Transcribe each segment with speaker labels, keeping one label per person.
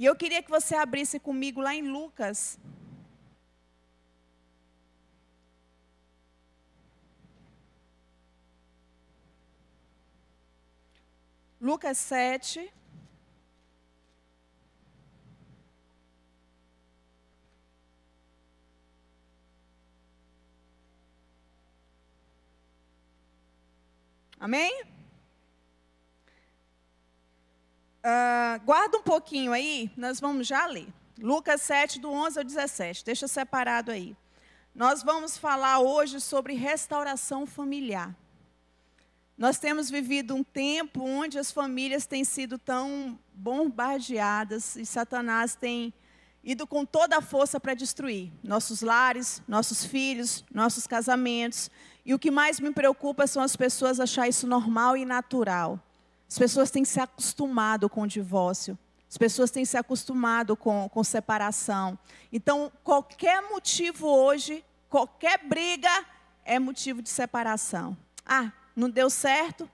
Speaker 1: E eu queria que você abrisse comigo lá em Lucas. Lucas 7. Amém? Uh, guarda um pouquinho aí, nós vamos já ler. Lucas 7, do 11 ao 17. Deixa separado aí. Nós vamos falar hoje sobre restauração familiar. Nós temos vivido um tempo onde as famílias têm sido tão bombardeadas e Satanás tem ido com toda a força para destruir nossos lares, nossos filhos, nossos casamentos. E o que mais me preocupa são as pessoas achar isso normal e natural. As pessoas têm se acostumado com o divórcio. As pessoas têm se acostumado com, com separação. Então, qualquer motivo hoje, qualquer briga, é motivo de separação. Ah, não deu certo?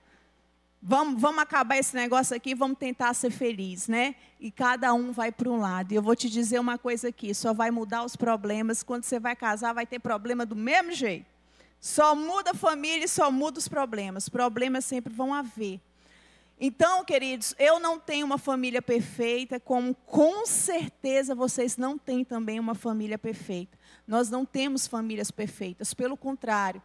Speaker 1: Vamos, vamos acabar esse negócio aqui, vamos tentar ser feliz, né? E cada um vai para um lado. E eu vou te dizer uma coisa aqui: só vai mudar os problemas. Quando você vai casar, vai ter problema do mesmo jeito. Só muda a família e só muda os problemas. Problemas sempre vão haver. Então, queridos, eu não tenho uma família perfeita, como com certeza vocês não têm também uma família perfeita. Nós não temos famílias perfeitas, pelo contrário,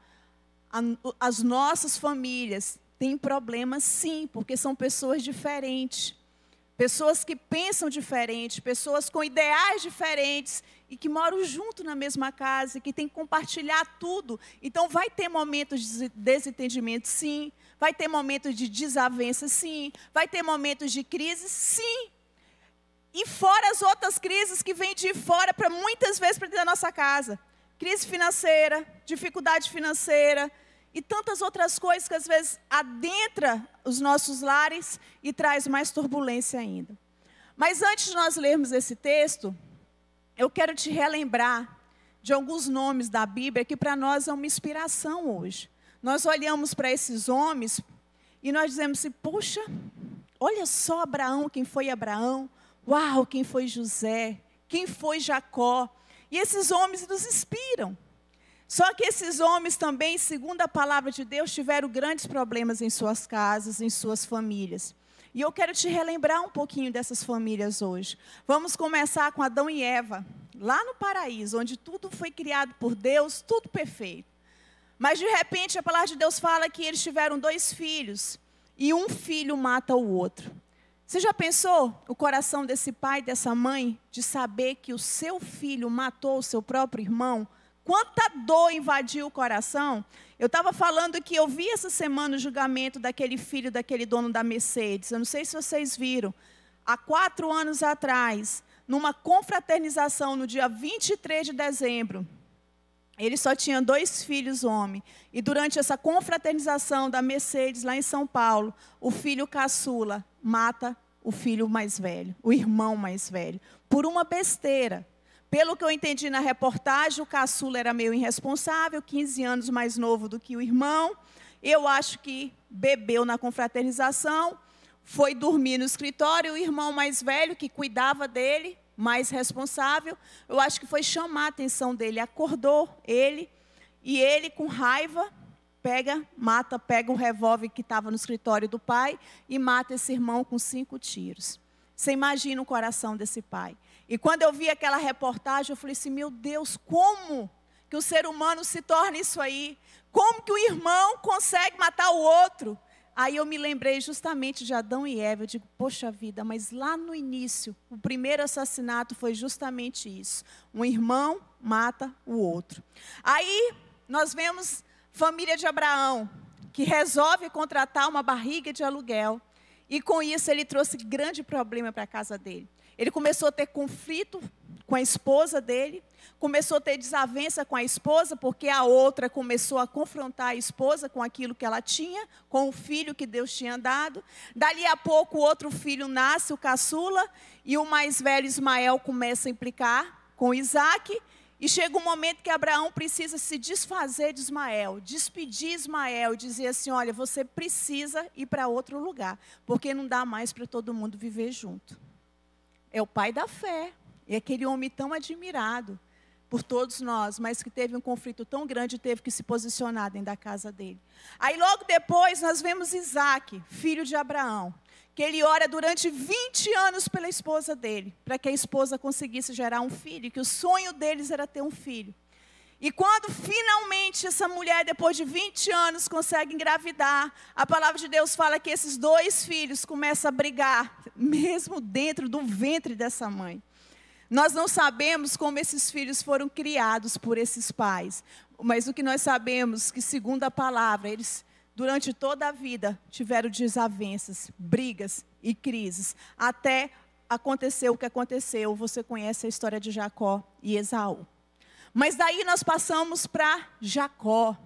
Speaker 1: a, as nossas famílias têm problemas sim, porque são pessoas diferentes. Pessoas que pensam diferente, pessoas com ideais diferentes e que moram junto na mesma casa, que têm que compartilhar tudo. Então, vai ter momentos de desentendimento, sim. Vai ter momentos de desavença, sim. Vai ter momentos de crise, sim. E fora as outras crises que vêm de fora, para muitas vezes para dentro da nossa casa. Crise financeira, dificuldade financeira, e tantas outras coisas que às vezes adentra os nossos lares e traz mais turbulência ainda. Mas antes de nós lermos esse texto, eu quero te relembrar de alguns nomes da Bíblia que para nós é uma inspiração hoje. Nós olhamos para esses homens e nós dizemos assim: poxa, olha só Abraão, quem foi Abraão, uau, quem foi José, quem foi Jacó. E esses homens nos inspiram. Só que esses homens também, segundo a palavra de Deus, tiveram grandes problemas em suas casas, em suas famílias. E eu quero te relembrar um pouquinho dessas famílias hoje. Vamos começar com Adão e Eva, lá no paraíso, onde tudo foi criado por Deus, tudo perfeito. Mas de repente a palavra de Deus fala que eles tiveram dois filhos e um filho mata o outro. Você já pensou o coração desse pai, dessa mãe, de saber que o seu filho matou o seu próprio irmão? Quanta dor invadiu o coração. Eu estava falando que eu vi essa semana o julgamento daquele filho daquele dono da Mercedes. Eu não sei se vocês viram. Há quatro anos atrás, numa confraternização no dia 23 de dezembro, ele só tinha dois filhos homem. E durante essa confraternização da Mercedes, lá em São Paulo, o filho caçula mata o filho mais velho, o irmão mais velho, por uma besteira. Pelo que eu entendi na reportagem, o caçula era meio irresponsável, 15 anos mais novo do que o irmão. Eu acho que bebeu na confraternização, foi dormir no escritório, o irmão mais velho, que cuidava dele, mais responsável, eu acho que foi chamar a atenção dele, acordou ele, e ele, com raiva, pega, mata, pega um revólver que estava no escritório do pai e mata esse irmão com cinco tiros. Você imagina o coração desse pai. E quando eu vi aquela reportagem, eu falei assim: meu Deus, como que o ser humano se torna isso aí? Como que o irmão consegue matar o outro? Aí eu me lembrei justamente de Adão e Eva. Eu digo, poxa vida, mas lá no início, o primeiro assassinato foi justamente isso: um irmão mata o outro. Aí nós vemos família de Abraão, que resolve contratar uma barriga de aluguel. E com isso ele trouxe grande problema para a casa dele. Ele começou a ter conflito com a esposa dele, começou a ter desavença com a esposa, porque a outra começou a confrontar a esposa com aquilo que ela tinha, com o filho que Deus tinha dado. Dali a pouco, o outro filho nasce, o caçula, e o mais velho Ismael começa a implicar com Isaac. E chega um momento que Abraão precisa se desfazer de Ismael, despedir Ismael, dizer assim: olha, você precisa ir para outro lugar, porque não dá mais para todo mundo viver junto. é o pai da fé. É aquele homem tão admirado por todos nós, mas que teve um conflito tão grande e teve que se posicionar dentro da casa dele. Aí logo depois nós vemos Isaac, filho de Abraão, que ele ora durante 20 anos pela esposa dele, para que a esposa conseguisse gerar um filho, que o sonho deles era ter um filho. E quando finalmente essa mulher, depois de 20 anos, consegue engravidar, a palavra de Deus fala que esses dois filhos começam a brigar, mesmo dentro do ventre dessa mãe. Nós não sabemos como esses filhos foram criados por esses pais, mas o que nós sabemos que, segundo a palavra, eles, durante toda a vida, tiveram desavenças, brigas e crises, até acontecer o que aconteceu. Você conhece a história de Jacó e Esaú. Mas daí nós passamos para Jacó.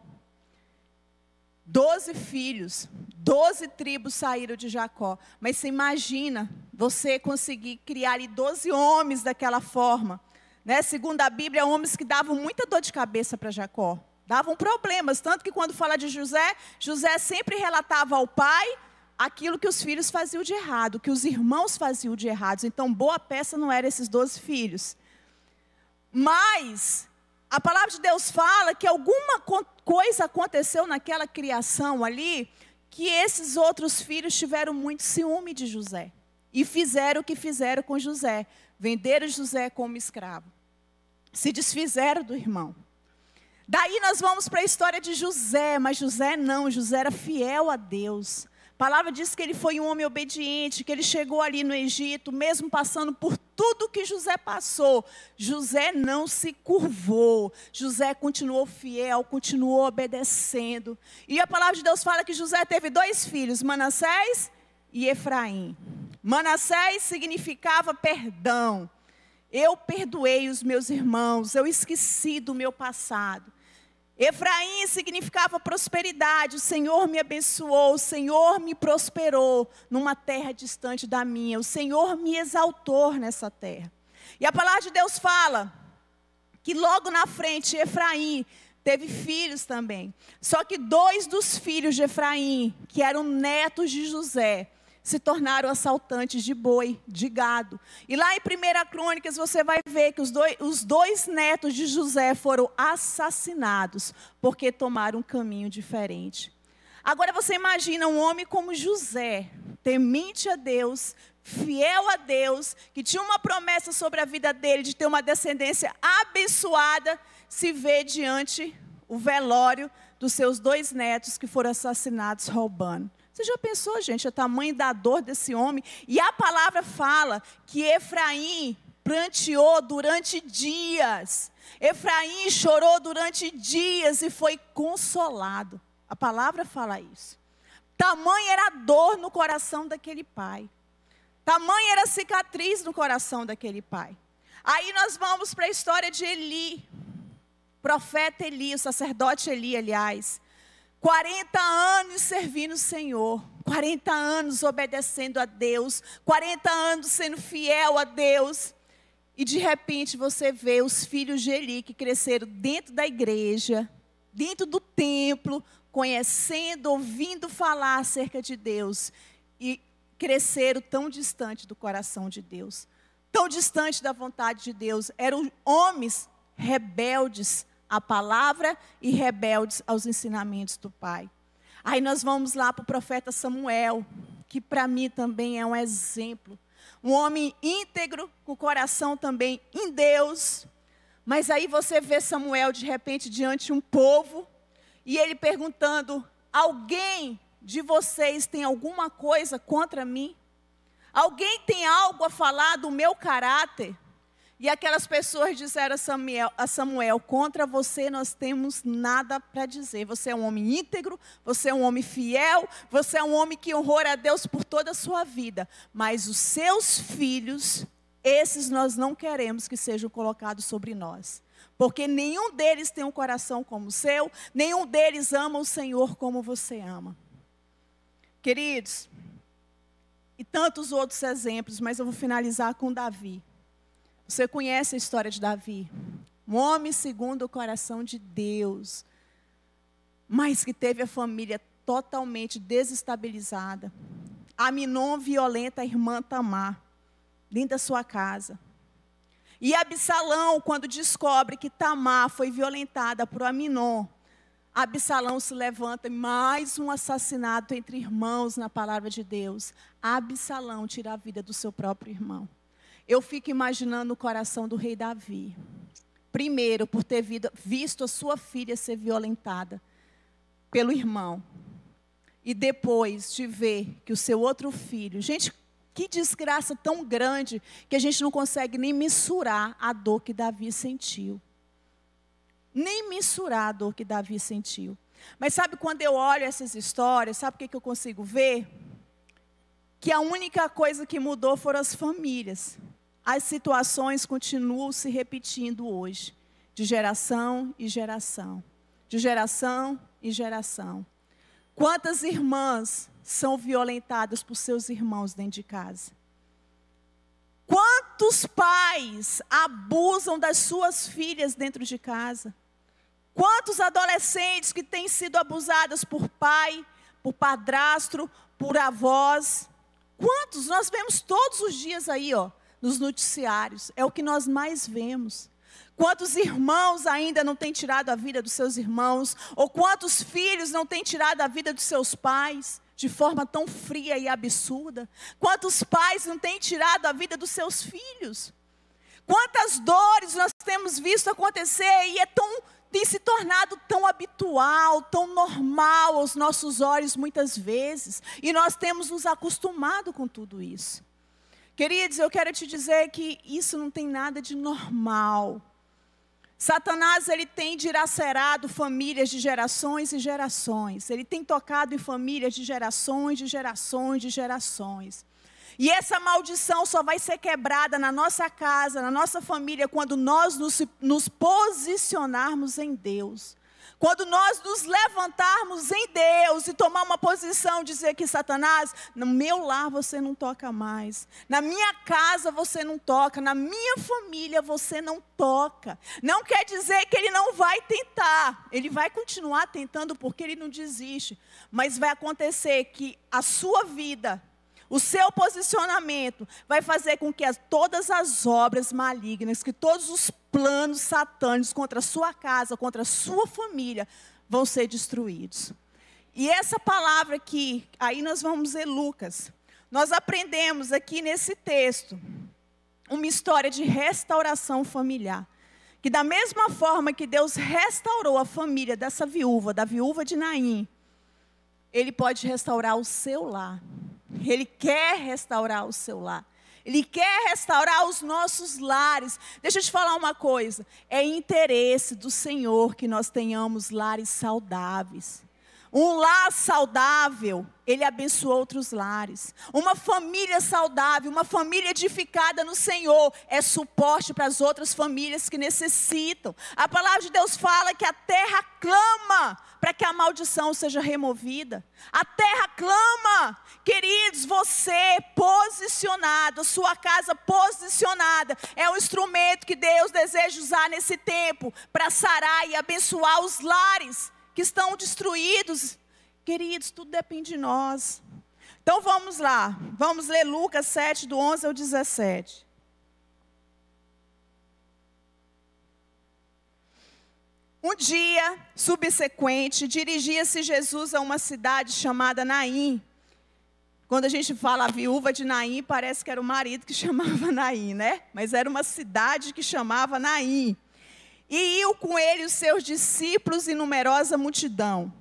Speaker 1: Doze filhos, doze tribos saíram de Jacó. Mas você imagina você conseguir criar ali doze homens daquela forma. Né? Segundo a Bíblia, homens que davam muita dor de cabeça para Jacó. Davam problemas. Tanto que quando fala de José, José sempre relatava ao pai aquilo que os filhos faziam de errado, que os irmãos faziam de errado. Então, boa peça não eram esses doze filhos. Mas a palavra de Deus fala que alguma coisa aconteceu naquela criação ali, que esses outros filhos tiveram muito ciúme de José. E fizeram o que fizeram com José: venderam José como escravo. Se desfizeram do irmão. Daí nós vamos para a história de José, mas José não, José era fiel a Deus. A palavra diz que ele foi um homem obediente, que ele chegou ali no Egito, mesmo passando por tudo que José passou. José não se curvou. José continuou fiel, continuou obedecendo. E a palavra de Deus fala que José teve dois filhos, Manassés e Efraim. Manassés significava perdão. Eu perdoei os meus irmãos, eu esqueci do meu passado. Efraim significava prosperidade. O Senhor me abençoou, o Senhor me prosperou numa terra distante da minha. O Senhor me exaltou nessa terra. E a palavra de Deus fala que logo na frente Efraim teve filhos também. Só que dois dos filhos de Efraim, que eram netos de José, se tornaram assaltantes de boi, de gado. E lá em 1 Crônicas você vai ver que os dois, os dois netos de José foram assassinados porque tomaram um caminho diferente. Agora você imagina um homem como José, temente a Deus, fiel a Deus, que tinha uma promessa sobre a vida dele de ter uma descendência abençoada, se vê diante o velório dos seus dois netos que foram assassinados roubando. Você já pensou, gente, o tamanho da dor desse homem? E a palavra fala que Efraim pranteou durante dias. Efraim chorou durante dias e foi consolado. A palavra fala isso. Tamanha era a dor no coração daquele pai. Tamanha era a cicatriz no coração daquele pai. Aí nós vamos para a história de Eli, profeta Eli, o sacerdote Eli, aliás. 40 anos servindo o Senhor, 40 anos obedecendo a Deus, 40 anos sendo fiel a Deus. E de repente você vê os filhos de Eli que cresceram dentro da igreja, dentro do templo, conhecendo, ouvindo falar acerca de Deus e cresceram tão distante do coração de Deus, tão distante da vontade de Deus. Eram homens rebeldes, a palavra e rebeldes aos ensinamentos do Pai. Aí nós vamos lá para o profeta Samuel, que para mim também é um exemplo. Um homem íntegro, com o coração também em Deus. Mas aí você vê Samuel de repente diante de um povo e ele perguntando: Alguém de vocês tem alguma coisa contra mim? Alguém tem algo a falar do meu caráter? E aquelas pessoas disseram a Samuel, a Samuel, contra você nós temos nada para dizer. Você é um homem íntegro, você é um homem fiel, você é um homem que honrou a Deus por toda a sua vida. Mas os seus filhos, esses nós não queremos que sejam colocados sobre nós. Porque nenhum deles tem um coração como o seu, nenhum deles ama o Senhor como você ama. Queridos, e tantos outros exemplos, mas eu vou finalizar com Davi. Você conhece a história de Davi? Um homem segundo o coração de Deus, mas que teve a família totalmente desestabilizada. Aminon violenta a irmã Tamar. dentro da sua casa. E Absalão, quando descobre que Tamar foi violentada por Aminon, Absalão se levanta, mais um assassinato entre irmãos na palavra de Deus. Absalão tira a vida do seu próprio irmão. Eu fico imaginando o coração do rei Davi. Primeiro, por ter visto a sua filha ser violentada pelo irmão. E depois de ver que o seu outro filho. Gente, que desgraça tão grande que a gente não consegue nem mensurar a dor que Davi sentiu nem mensurar a dor que Davi sentiu. Mas sabe quando eu olho essas histórias, sabe o que, que eu consigo ver? Que a única coisa que mudou foram as famílias. As situações continuam se repetindo hoje, de geração em geração, de geração em geração. Quantas irmãs são violentadas por seus irmãos dentro de casa? Quantos pais abusam das suas filhas dentro de casa? Quantos adolescentes que têm sido abusadas por pai, por padrasto, por avós? Quantos? Nós vemos todos os dias aí, ó, nos noticiários. É o que nós mais vemos. Quantos irmãos ainda não têm tirado a vida dos seus irmãos? Ou quantos filhos não têm tirado a vida dos seus pais? De forma tão fria e absurda. Quantos pais não têm tirado a vida dos seus filhos? Quantas dores nós temos visto acontecer e é tão tem se tornado tão habitual, tão normal aos nossos olhos muitas vezes, e nós temos nos acostumado com tudo isso. Queridos, eu quero te dizer que isso não tem nada de normal. Satanás ele tem dilacerado famílias de gerações e gerações. Ele tem tocado em famílias de gerações, de gerações, de gerações. E essa maldição só vai ser quebrada na nossa casa, na nossa família, quando nós nos, nos posicionarmos em Deus. Quando nós nos levantarmos em Deus e tomar uma posição, dizer que Satanás, no meu lar você não toca mais, na minha casa você não toca, na minha família você não toca. Não quer dizer que ele não vai tentar, ele vai continuar tentando porque ele não desiste, mas vai acontecer que a sua vida o seu posicionamento vai fazer com que as, todas as obras malignas, que todos os planos satânicos contra a sua casa, contra a sua família, vão ser destruídos. E essa palavra aqui, aí nós vamos ver Lucas. Nós aprendemos aqui nesse texto uma história de restauração familiar. Que da mesma forma que Deus restaurou a família dessa viúva, da viúva de Naim, Ele pode restaurar o seu lar. Ele quer restaurar o seu lar. Ele quer restaurar os nossos lares. Deixa eu te falar uma coisa: é interesse do Senhor que nós tenhamos lares saudáveis. Um lar saudável, ele abençoa outros lares. Uma família saudável, uma família edificada no Senhor, é suporte para as outras famílias que necessitam. A palavra de Deus fala que a terra clama para que a maldição seja removida. A terra clama. Queridos, você posicionado, sua casa posicionada, é o instrumento que Deus deseja usar nesse tempo para sarar e abençoar os lares que estão destruídos. Queridos, tudo depende de nós. Então vamos lá, vamos ler Lucas 7, do 11 ao 17. Um dia subsequente, dirigia-se Jesus a uma cidade chamada Naim. Quando a gente fala a viúva de Naim, parece que era o marido que chamava Naim, né? Mas era uma cidade que chamava Naim. E iam com ele os seus discípulos e numerosa multidão.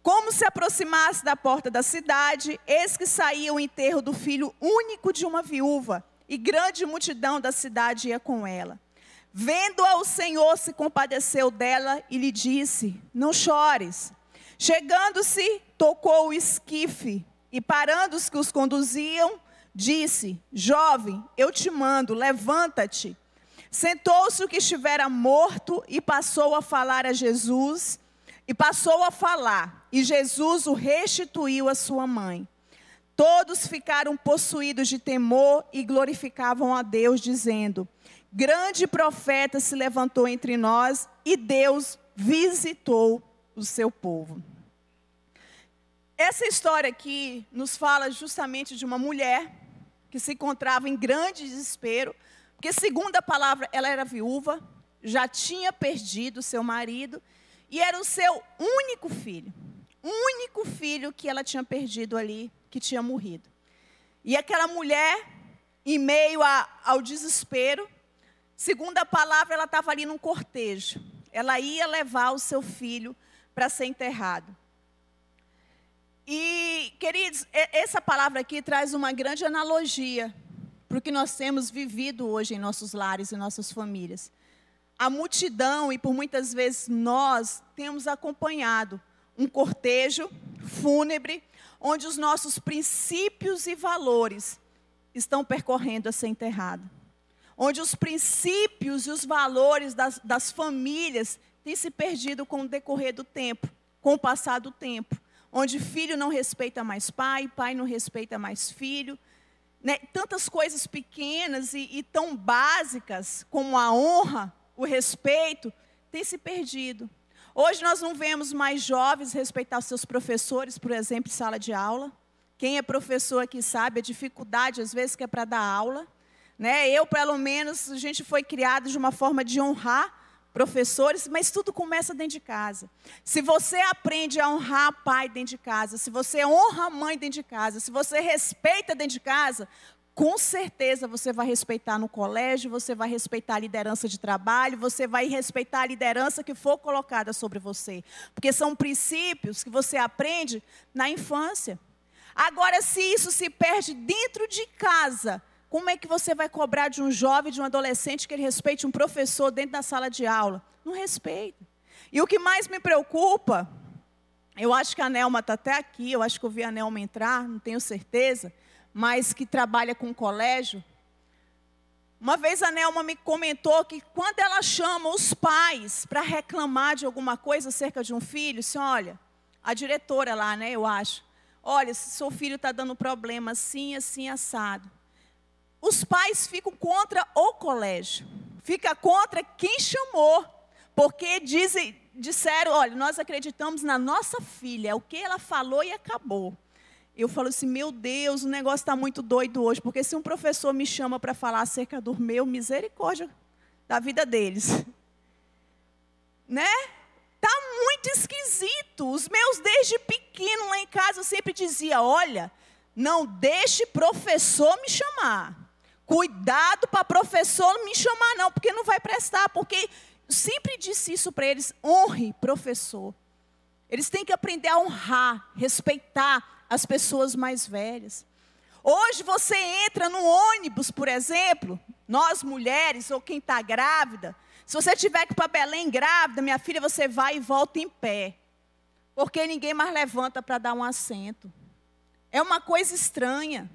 Speaker 1: Como se aproximasse da porta da cidade, eis que saía o enterro do filho único de uma viúva, e grande multidão da cidade ia com ela. Vendo-a, o Senhor se compadeceu dela e lhe disse: Não chores. Chegando-se, tocou o esquife, e parando os que os conduziam, disse: Jovem, eu te mando, levanta-te. Sentou-se o que estivera morto e passou a falar a Jesus, e passou a falar, e Jesus o restituiu à sua mãe. Todos ficaram possuídos de temor e glorificavam a Deus, dizendo: Grande profeta se levantou entre nós e Deus visitou o seu povo. Essa história aqui nos fala justamente de uma mulher que se encontrava em grande desespero, porque, segundo a palavra, ela era viúva, já tinha perdido seu marido e era o seu único filho. Único filho que ela tinha perdido ali, que tinha morrido. E aquela mulher, em meio a, ao desespero, segundo a palavra, ela estava ali num cortejo. Ela ia levar o seu filho para ser enterrado. E, queridos, essa palavra aqui traz uma grande analogia para o que nós temos vivido hoje em nossos lares e nossas famílias. A multidão, e por muitas vezes nós, temos acompanhado um cortejo fúnebre, onde os nossos princípios e valores estão percorrendo a ser enterrado. Onde os princípios e os valores das, das famílias têm se perdido com o decorrer do tempo, com o passar do tempo onde filho não respeita mais pai, pai não respeita mais filho. Né? Tantas coisas pequenas e, e tão básicas como a honra, o respeito, têm se perdido. Hoje nós não vemos mais jovens respeitar seus professores, por exemplo, em sala de aula. Quem é professor aqui sabe a dificuldade, às vezes, que é para dar aula. Né? Eu, pelo menos, a gente foi criado de uma forma de honrar professores, mas tudo começa dentro de casa. Se você aprende a honrar pai dentro de casa, se você honra a mãe dentro de casa, se você respeita dentro de casa, com certeza você vai respeitar no colégio, você vai respeitar a liderança de trabalho, você vai respeitar a liderança que for colocada sobre você. Porque são princípios que você aprende na infância. Agora, se isso se perde dentro de casa, como é que você vai cobrar de um jovem, de um adolescente, que ele respeite um professor dentro da sala de aula? Não respeita. E o que mais me preocupa, eu acho que a Nelma está até aqui, eu acho que eu vi a Nelma entrar, não tenho certeza, mas que trabalha com colégio. Uma vez a Nelma me comentou que quando ela chama os pais para reclamar de alguma coisa acerca de um filho, assim, olha, a diretora lá, né, eu acho, olha, se seu filho está dando problema assim, assim, assado os pais ficam contra o colégio, fica contra quem chamou, porque dizem, disseram, olha, nós acreditamos na nossa filha, é o que ela falou e acabou. Eu falo assim, meu Deus, o negócio está muito doido hoje, porque se um professor me chama para falar acerca do meu, misericórdia da vida deles. Né? Tá muito esquisito. Os meus desde pequeno lá em casa eu sempre dizia, olha, não deixe professor me chamar. Cuidado para professor não me chamar, não, porque não vai prestar. Porque sempre disse isso para eles: honre professor. Eles têm que aprender a honrar, respeitar as pessoas mais velhas. Hoje você entra no ônibus, por exemplo, nós mulheres ou quem está grávida, se você tiver que ir para Belém grávida, minha filha, você vai e volta em pé. Porque ninguém mais levanta para dar um assento. É uma coisa estranha.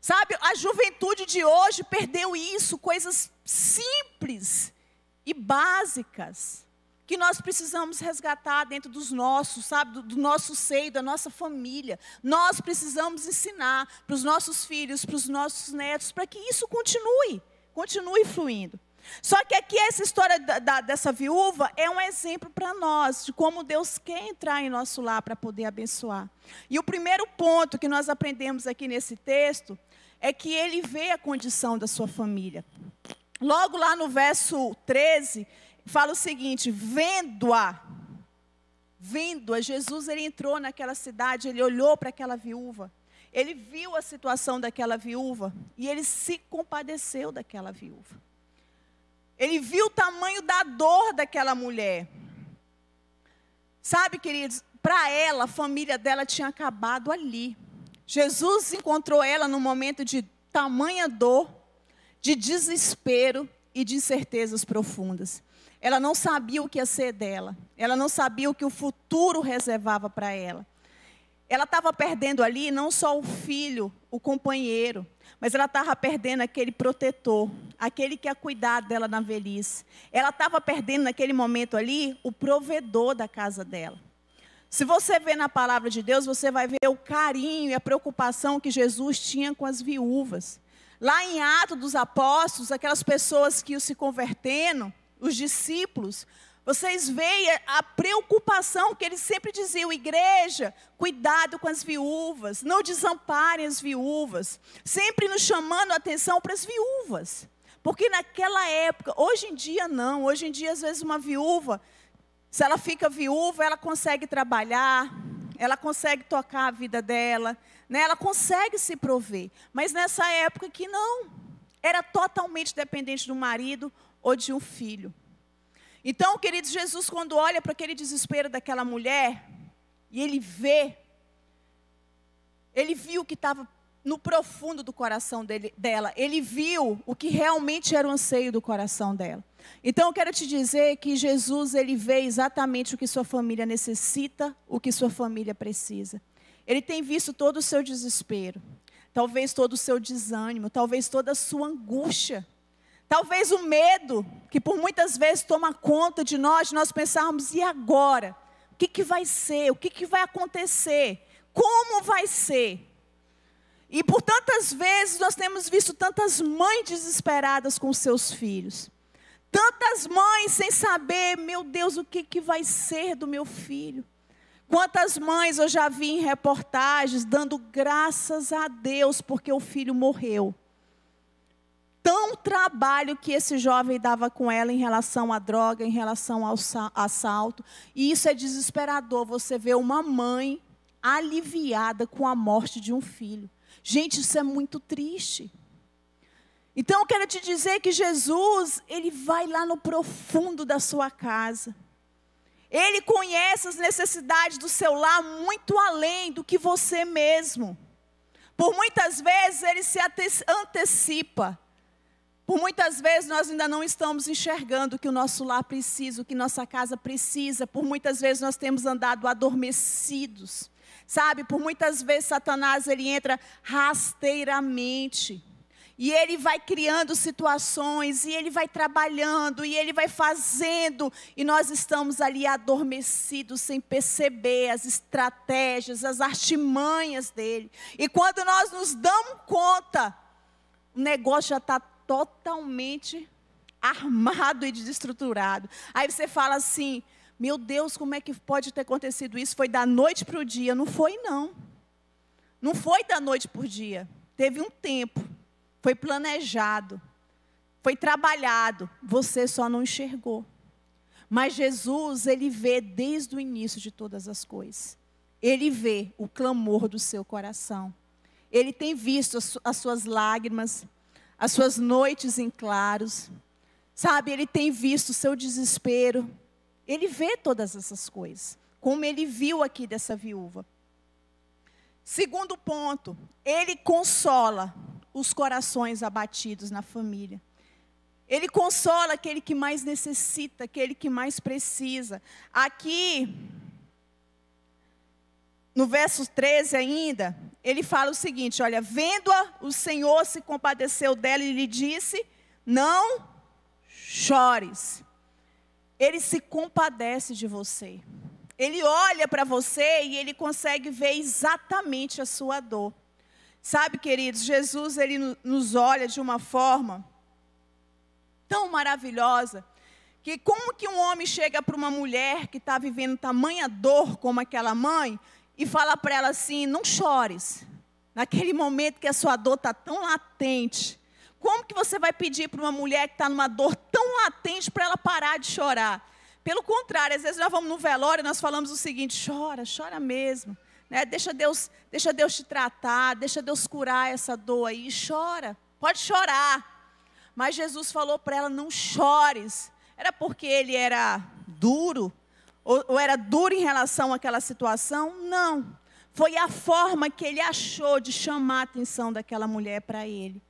Speaker 1: Sabe, a juventude de hoje perdeu isso, coisas simples e básicas que nós precisamos resgatar dentro dos nossos, sabe, do, do nosso seio, da nossa família. Nós precisamos ensinar para os nossos filhos, para os nossos netos, para que isso continue, continue fluindo. Só que aqui essa história da, da, dessa viúva é um exemplo para nós de como Deus quer entrar em nosso lar para poder abençoar. E o primeiro ponto que nós aprendemos aqui nesse texto é que ele vê a condição da sua família. Logo lá no verso 13, fala o seguinte: vendo-a, vendo-a, Jesus ele entrou naquela cidade, ele olhou para aquela viúva, ele viu a situação daquela viúva e ele se compadeceu daquela viúva. Ele viu o tamanho da dor daquela mulher. Sabe, queridos, para ela, a família dela tinha acabado ali. Jesus encontrou ela num momento de tamanha dor, de desespero e de incertezas profundas. Ela não sabia o que ia ser dela. Ela não sabia o que o futuro reservava para ela. Ela estava perdendo ali não só o filho, o companheiro, mas ela estava perdendo aquele protetor, aquele que ia cuidar dela na velhice. Ela estava perdendo naquele momento ali o provedor da casa dela. Se você vê na palavra de Deus, você vai ver o carinho e a preocupação que Jesus tinha com as viúvas. Lá em Atos dos Apóstolos, aquelas pessoas que se convertendo, os discípulos, Vocês veem a preocupação que ele sempre dizia: igreja, cuidado com as viúvas, não desamparem as viúvas, sempre nos chamando a atenção para as viúvas. Porque naquela época, hoje em dia não, hoje em dia, às vezes, uma viúva, se ela fica viúva, ela consegue trabalhar, ela consegue tocar a vida dela, né? ela consegue se prover. Mas nessa época que não, era totalmente dependente do marido ou de um filho. Então, queridos, Jesus, quando olha para aquele desespero daquela mulher, e ele vê, ele viu que estava no profundo do coração dele, dela. Ele viu o que realmente era o anseio do coração dela. Então eu quero te dizer que Jesus ele vê exatamente o que sua família necessita, o que sua família precisa. Ele tem visto todo o seu desespero, talvez todo o seu desânimo, talvez toda a sua angústia. Talvez o medo que por muitas vezes toma conta de nós, nós pensarmos, e agora? O que, que vai ser? O que, que vai acontecer? Como vai ser? E por tantas vezes nós temos visto tantas mães desesperadas com seus filhos. Tantas mães sem saber, meu Deus, o que, que vai ser do meu filho. Quantas mães eu já vi em reportagens dando graças a Deus porque o filho morreu. Tão trabalho que esse jovem dava com ela em relação à droga, em relação ao assalto. E isso é desesperador. Você vê uma mãe aliviada com a morte de um filho. Gente, isso é muito triste. Então eu quero te dizer que Jesus, ele vai lá no profundo da sua casa. Ele conhece as necessidades do seu lar muito além do que você mesmo. Por muitas vezes ele se antecipa. Por muitas vezes nós ainda não estamos enxergando o que o nosso lar precisa, o que nossa casa precisa. Por muitas vezes nós temos andado adormecidos. Sabe, por muitas vezes Satanás ele entra rasteiramente. E ele vai criando situações, e ele vai trabalhando, e ele vai fazendo, e nós estamos ali adormecidos, sem perceber as estratégias, as artimanhas dele. E quando nós nos damos conta, o negócio já está totalmente armado e desestruturado. Aí você fala assim: meu Deus, como é que pode ter acontecido isso? Foi da noite para o dia? Não foi, não. Não foi da noite para o dia. Teve um tempo. Foi planejado. Foi trabalhado. Você só não enxergou. Mas Jesus, ele vê desde o início de todas as coisas. Ele vê o clamor do seu coração. Ele tem visto as, as suas lágrimas, as suas noites em claros. Sabe, ele tem visto o seu desespero, ele vê todas essas coisas, como ele viu aqui dessa viúva. Segundo ponto, ele consola os corações abatidos na família. Ele consola aquele que mais necessita, aquele que mais precisa. Aqui, no verso 13 ainda, ele fala o seguinte: Olha, vendo-a, o Senhor se compadeceu dela e lhe disse: Não chores ele se compadece de você. Ele olha para você e ele consegue ver exatamente a sua dor. Sabe, queridos, Jesus ele nos olha de uma forma tão maravilhosa que como que um homem chega para uma mulher que está vivendo tamanha dor como aquela mãe e fala para ela assim, não chores. Naquele momento que a sua dor está tão latente, como que você vai pedir para uma mulher que está numa dor tão latente para ela parar de chorar? Pelo contrário, às vezes nós vamos no velório e nós falamos o seguinte: chora, chora mesmo. Né? Deixa, Deus, deixa Deus te tratar, deixa Deus curar essa dor aí. Chora, pode chorar. Mas Jesus falou para ela: não chores. Era porque ele era duro? Ou, ou era duro em relação àquela situação? Não. Foi a forma que ele achou de chamar a atenção daquela mulher para ele.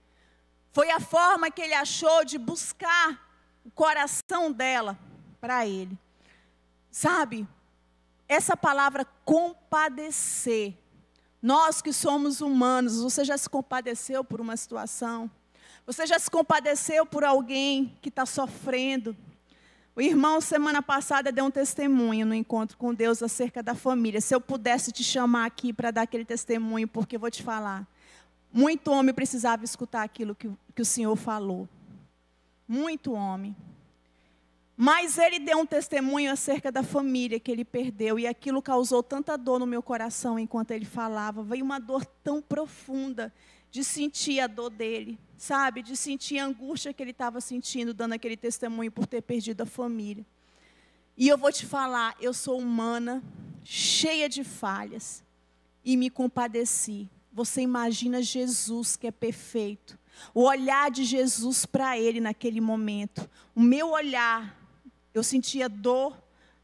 Speaker 1: Foi a forma que ele achou de buscar o coração dela para ele. Sabe, essa palavra compadecer. Nós que somos humanos, você já se compadeceu por uma situação? Você já se compadeceu por alguém que está sofrendo? O irmão, semana passada, deu um testemunho no encontro com Deus acerca da família. Se eu pudesse te chamar aqui para dar aquele testemunho, porque eu vou te falar. Muito homem precisava escutar aquilo que, que o Senhor falou. Muito homem. Mas ele deu um testemunho acerca da família que ele perdeu, e aquilo causou tanta dor no meu coração enquanto ele falava. Veio uma dor tão profunda de sentir a dor dele, sabe? De sentir a angústia que ele estava sentindo, dando aquele testemunho por ter perdido a família. E eu vou te falar, eu sou humana, cheia de falhas, e me compadeci. Você imagina Jesus que é perfeito, o olhar de Jesus para ele naquele momento, o meu olhar eu sentia dor,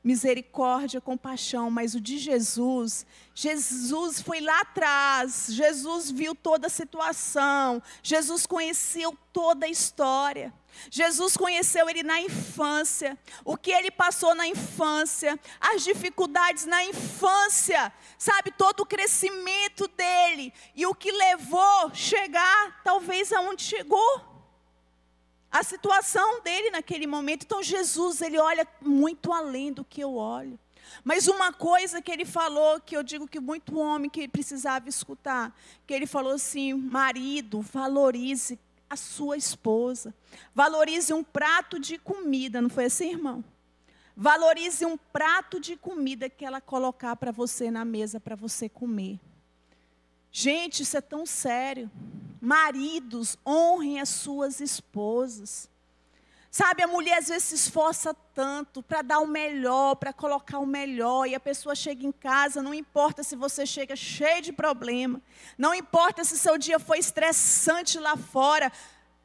Speaker 1: misericórdia, compaixão, mas o de Jesus, Jesus foi lá atrás, Jesus viu toda a situação, Jesus conheceu toda a história. Jesus conheceu ele na infância, o que ele passou na infância, as dificuldades na infância, sabe, todo o crescimento dele e o que levou chegar talvez aonde chegou a situação dele naquele momento. Então Jesus, ele olha muito além do que eu olho. Mas uma coisa que ele falou, que eu digo que muito homem que precisava escutar, que ele falou assim: marido, valorize a sua esposa, valorize um prato de comida, não foi assim, irmão? Valorize um prato de comida que ela colocar para você na mesa para você comer. Gente, isso é tão sério. Maridos, honrem as suas esposas. Sabe, a mulher às vezes se esforça tanto para dar o melhor, para colocar o melhor, e a pessoa chega em casa, não importa se você chega cheio de problema, não importa se seu dia foi estressante lá fora,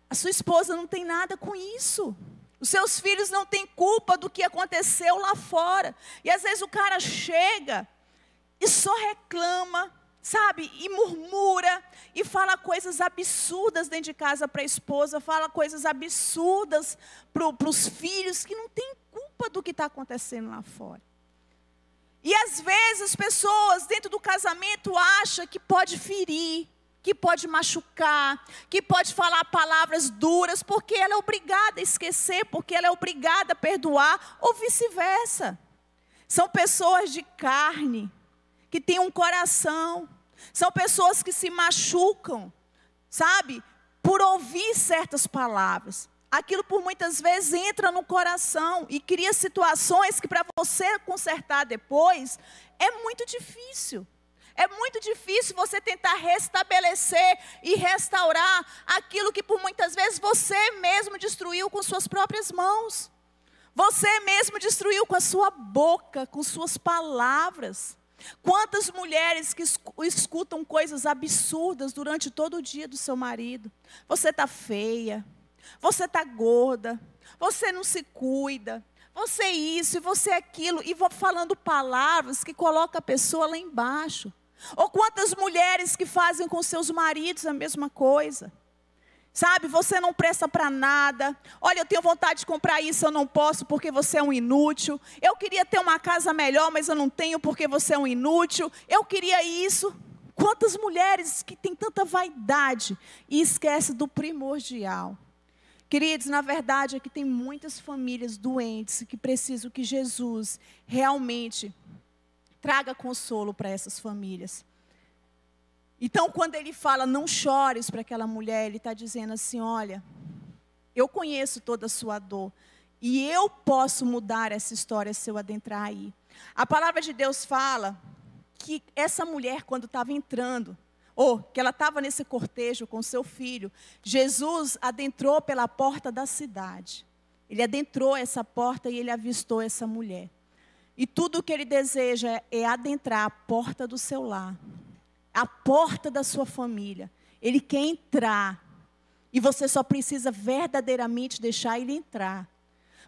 Speaker 1: a sua esposa não tem nada com isso. Os seus filhos não têm culpa do que aconteceu lá fora. E às vezes o cara chega e só reclama, sabe, e murmura, e fala coisas absurdas dentro de casa para a esposa, fala coisas absurdas para os filhos, que não tem culpa do que está acontecendo lá fora. E às vezes as pessoas dentro do casamento acham que pode ferir, que pode machucar, que pode falar palavras duras, porque ela é obrigada a esquecer, porque ela é obrigada a perdoar, ou vice-versa. São pessoas de carne, que têm um coração. São pessoas que se machucam, sabe? Por ouvir certas palavras. Aquilo por muitas vezes entra no coração e cria situações que para você consertar depois é muito difícil. É muito difícil você tentar restabelecer e restaurar aquilo que por muitas vezes você mesmo destruiu com suas próprias mãos. Você mesmo destruiu com a sua boca, com suas palavras. Quantas mulheres que escutam coisas absurdas durante todo o dia do seu marido? Você está feia, você está gorda, você não se cuida, você isso e você aquilo, e vou falando palavras que colocam a pessoa lá embaixo. Ou quantas mulheres que fazem com seus maridos a mesma coisa? Sabe, você não presta para nada. Olha, eu tenho vontade de comprar isso, eu não posso porque você é um inútil. Eu queria ter uma casa melhor, mas eu não tenho porque você é um inútil. Eu queria isso. Quantas mulheres que têm tanta vaidade e esquece do primordial. Queridos, na verdade, aqui tem muitas famílias doentes que precisam que Jesus realmente traga consolo para essas famílias. Então, quando ele fala não chores para aquela mulher, ele está dizendo assim: olha, eu conheço toda a sua dor e eu posso mudar essa história se eu adentrar aí. A palavra de Deus fala que essa mulher, quando estava entrando, ou que ela estava nesse cortejo com seu filho, Jesus adentrou pela porta da cidade. Ele adentrou essa porta e ele avistou essa mulher. E tudo o que ele deseja é adentrar a porta do seu lar a porta da sua família. Ele quer entrar. E você só precisa verdadeiramente deixar ele entrar.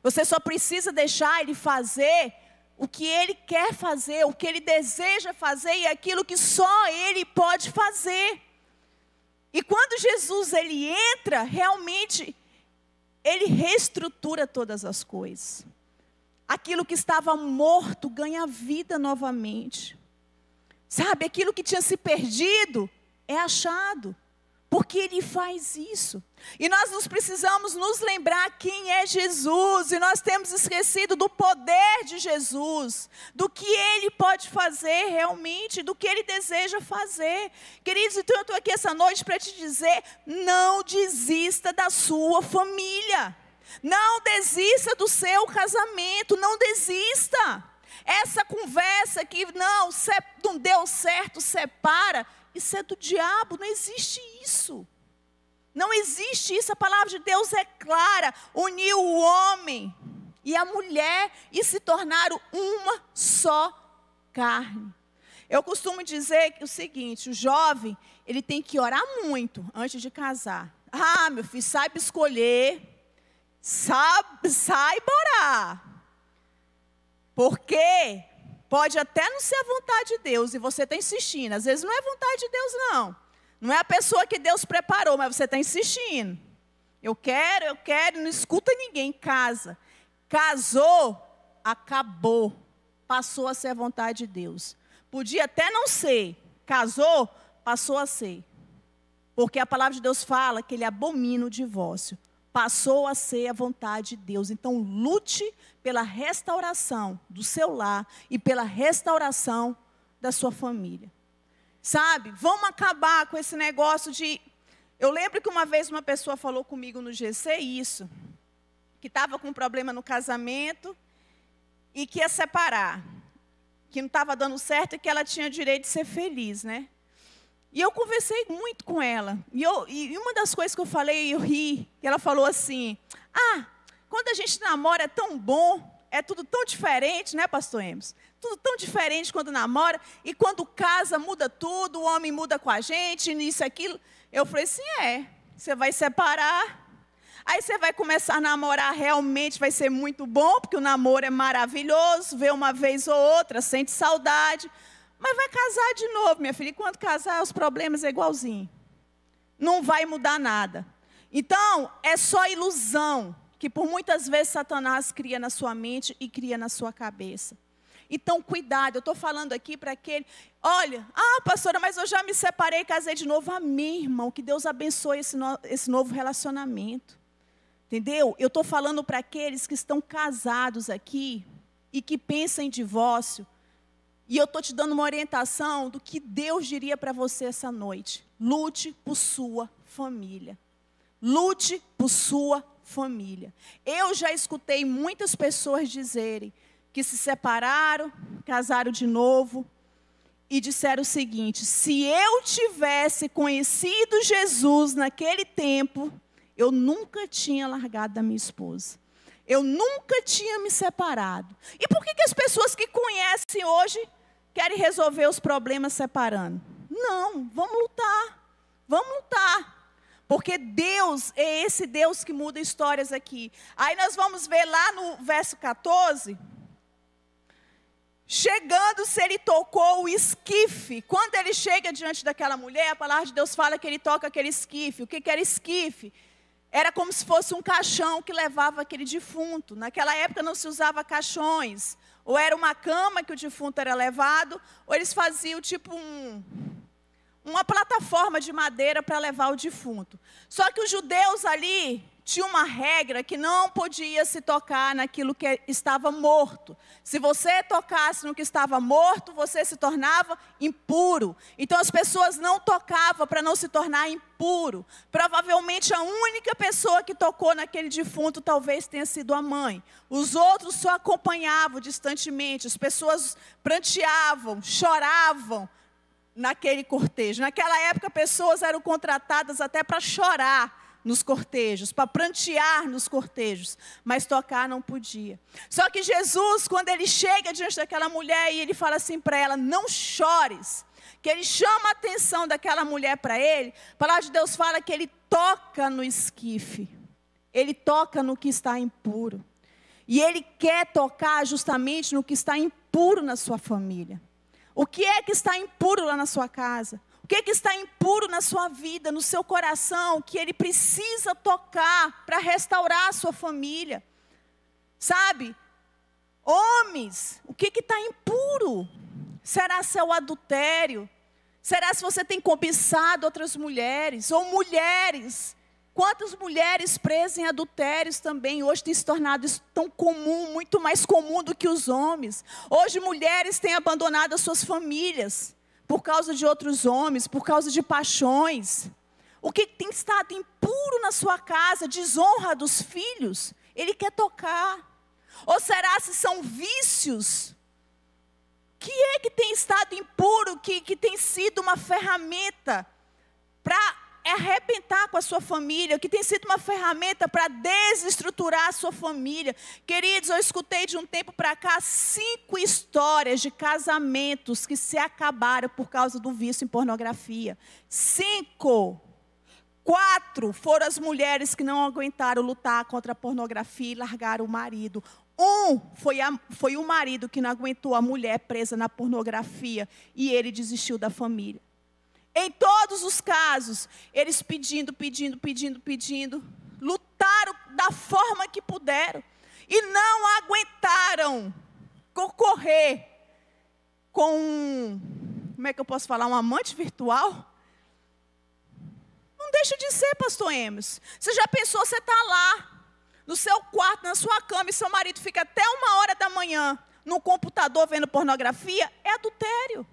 Speaker 1: Você só precisa deixar ele fazer o que ele quer fazer, o que ele deseja fazer e aquilo que só ele pode fazer. E quando Jesus ele entra, realmente ele reestrutura todas as coisas. Aquilo que estava morto ganha vida novamente. Sabe, aquilo que tinha se perdido é achado. Porque ele faz isso. E nós nos precisamos nos lembrar quem é Jesus. E nós temos esquecido do poder de Jesus, do que ele pode fazer realmente, do que ele deseja fazer. Queridos, então eu estou aqui essa noite para te dizer: não desista da sua família. Não desista do seu casamento, não desista. Essa conversa que não, não deu certo, separa, isso é do diabo, não existe isso. Não existe isso, a palavra de Deus é clara. Uniu o homem e a mulher e se tornaram uma só carne. Eu costumo dizer o seguinte: o jovem, ele tem que orar muito antes de casar. Ah, meu filho, saiba escolher, sabe, saiba orar. Porque pode até não ser a vontade de Deus e você está insistindo. Às vezes não é vontade de Deus, não. Não é a pessoa que Deus preparou, mas você está insistindo. Eu quero, eu quero, não escuta ninguém em casa. Casou, acabou. Passou a ser a vontade de Deus. Podia até não ser. Casou, passou a ser. Porque a palavra de Deus fala que ele abomina o divórcio passou a ser a vontade de Deus. Então, lute pela restauração do seu lar e pela restauração da sua família. Sabe? Vamos acabar com esse negócio de. Eu lembro que uma vez uma pessoa falou comigo no GC isso, que estava com um problema no casamento e que ia separar, que não estava dando certo e que ela tinha direito de ser feliz, né? E eu conversei muito com ela. E, eu, e uma das coisas que eu falei, eu ri, que ela falou assim: Ah, quando a gente namora é tão bom, é tudo tão diferente, né, pastor Emerson? Tudo tão diferente quando namora, e quando casa muda tudo, o homem muda com a gente, isso, aquilo. Eu falei assim: é, você vai separar. Aí você vai começar a namorar, realmente vai ser muito bom, porque o namoro é maravilhoso, vê uma vez ou outra, sente saudade. Mas vai casar de novo, minha filha. E quando casar, os problemas é igualzinho. Não vai mudar nada. Então, é só ilusão que por muitas vezes Satanás cria na sua mente e cria na sua cabeça. Então, cuidado, eu estou falando aqui para aquele. Olha, ah, pastora, mas eu já me separei e casei de novo. Amém, irmão. Que Deus abençoe esse, no, esse novo relacionamento. Entendeu? Eu estou falando para aqueles que estão casados aqui e que pensam em divórcio. E eu estou te dando uma orientação do que Deus diria para você essa noite. Lute por sua família. Lute por sua família. Eu já escutei muitas pessoas dizerem que se separaram, casaram de novo e disseram o seguinte: se eu tivesse conhecido Jesus naquele tempo, eu nunca tinha largado da minha esposa. Eu nunca tinha me separado. E por que, que as pessoas que conhecem hoje querem resolver os problemas separando? Não, vamos lutar. Vamos lutar. Porque Deus é esse Deus que muda histórias aqui. Aí nós vamos ver lá no verso 14. Chegando, se ele tocou o esquife. Quando ele chega diante daquela mulher, a palavra de Deus fala que ele toca aquele esquife. O que, que era esquife? Era como se fosse um caixão que levava aquele defunto. Naquela época não se usava caixões. Ou era uma cama que o defunto era levado, ou eles faziam tipo um, uma plataforma de madeira para levar o defunto. Só que os judeus ali tinha uma regra que não podia se tocar naquilo que estava morto. Se você tocasse no que estava morto, você se tornava impuro. Então as pessoas não tocavam para não se tornar impuro. Provavelmente a única pessoa que tocou naquele defunto talvez tenha sido a mãe. Os outros só acompanhavam distantemente. As pessoas pranteavam, choravam naquele cortejo. Naquela época, pessoas eram contratadas até para chorar nos cortejos, para prantear nos cortejos, mas tocar não podia. Só que Jesus, quando ele chega diante daquela mulher e ele fala assim para ela: Não chores, que ele chama a atenção daquela mulher para ele, a palavra de Deus fala que ele toca no esquife, ele toca no que está impuro. E ele quer tocar justamente no que está impuro na sua família. O que é que está impuro lá na sua casa? O que, é que está impuro na sua vida, no seu coração, que ele precisa tocar para restaurar a sua família? Sabe? Homens, o que está impuro? Será seu adultério? Será se você tem cobiçado outras mulheres? Ou mulheres? Quantas mulheres presas em adultérios também hoje tem se tornado isso tão comum, muito mais comum do que os homens. Hoje mulheres têm abandonado as suas famílias por causa de outros homens, por causa de paixões. o que tem estado impuro na sua casa, desonra dos filhos, ele quer tocar. Ou será se são vícios? Que é que tem estado impuro, que, que tem sido uma ferramenta para arrebentar com a sua família, que tem sido uma ferramenta para desestruturar a sua família. Queridos, eu escutei de um tempo para cá cinco histórias de casamentos que se acabaram por causa do vício em pornografia. Cinco. Quatro foram as mulheres que não aguentaram lutar contra a pornografia e largaram o marido. Um foi, a, foi o marido que não aguentou a mulher presa na pornografia e ele desistiu da família. Em todos os casos, eles pedindo, pedindo, pedindo, pedindo, lutaram da forma que puderam e não aguentaram concorrer com um, como é que eu posso falar, um amante virtual? Não deixa de ser, pastor Emerson. Você já pensou, você está lá, no seu quarto, na sua cama, e seu marido fica até uma hora da manhã no computador vendo pornografia? É adultério.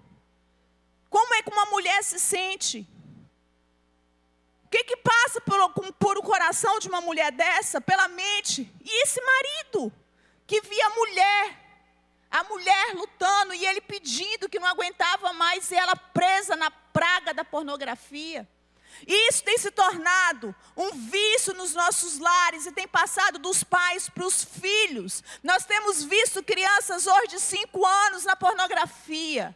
Speaker 1: Como é que uma mulher se sente? O que, que passa por, por o coração de uma mulher dessa, pela mente? E esse marido, que via a mulher, a mulher lutando e ele pedindo que não aguentava mais e ela presa na praga da pornografia. Isso tem se tornado um vício nos nossos lares e tem passado dos pais para os filhos. Nós temos visto crianças hoje de 5 anos na pornografia.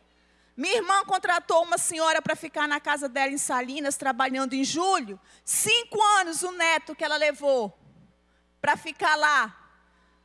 Speaker 1: Minha irmã contratou uma senhora para ficar na casa dela em Salinas, trabalhando em julho. Cinco anos o neto que ela levou para ficar lá.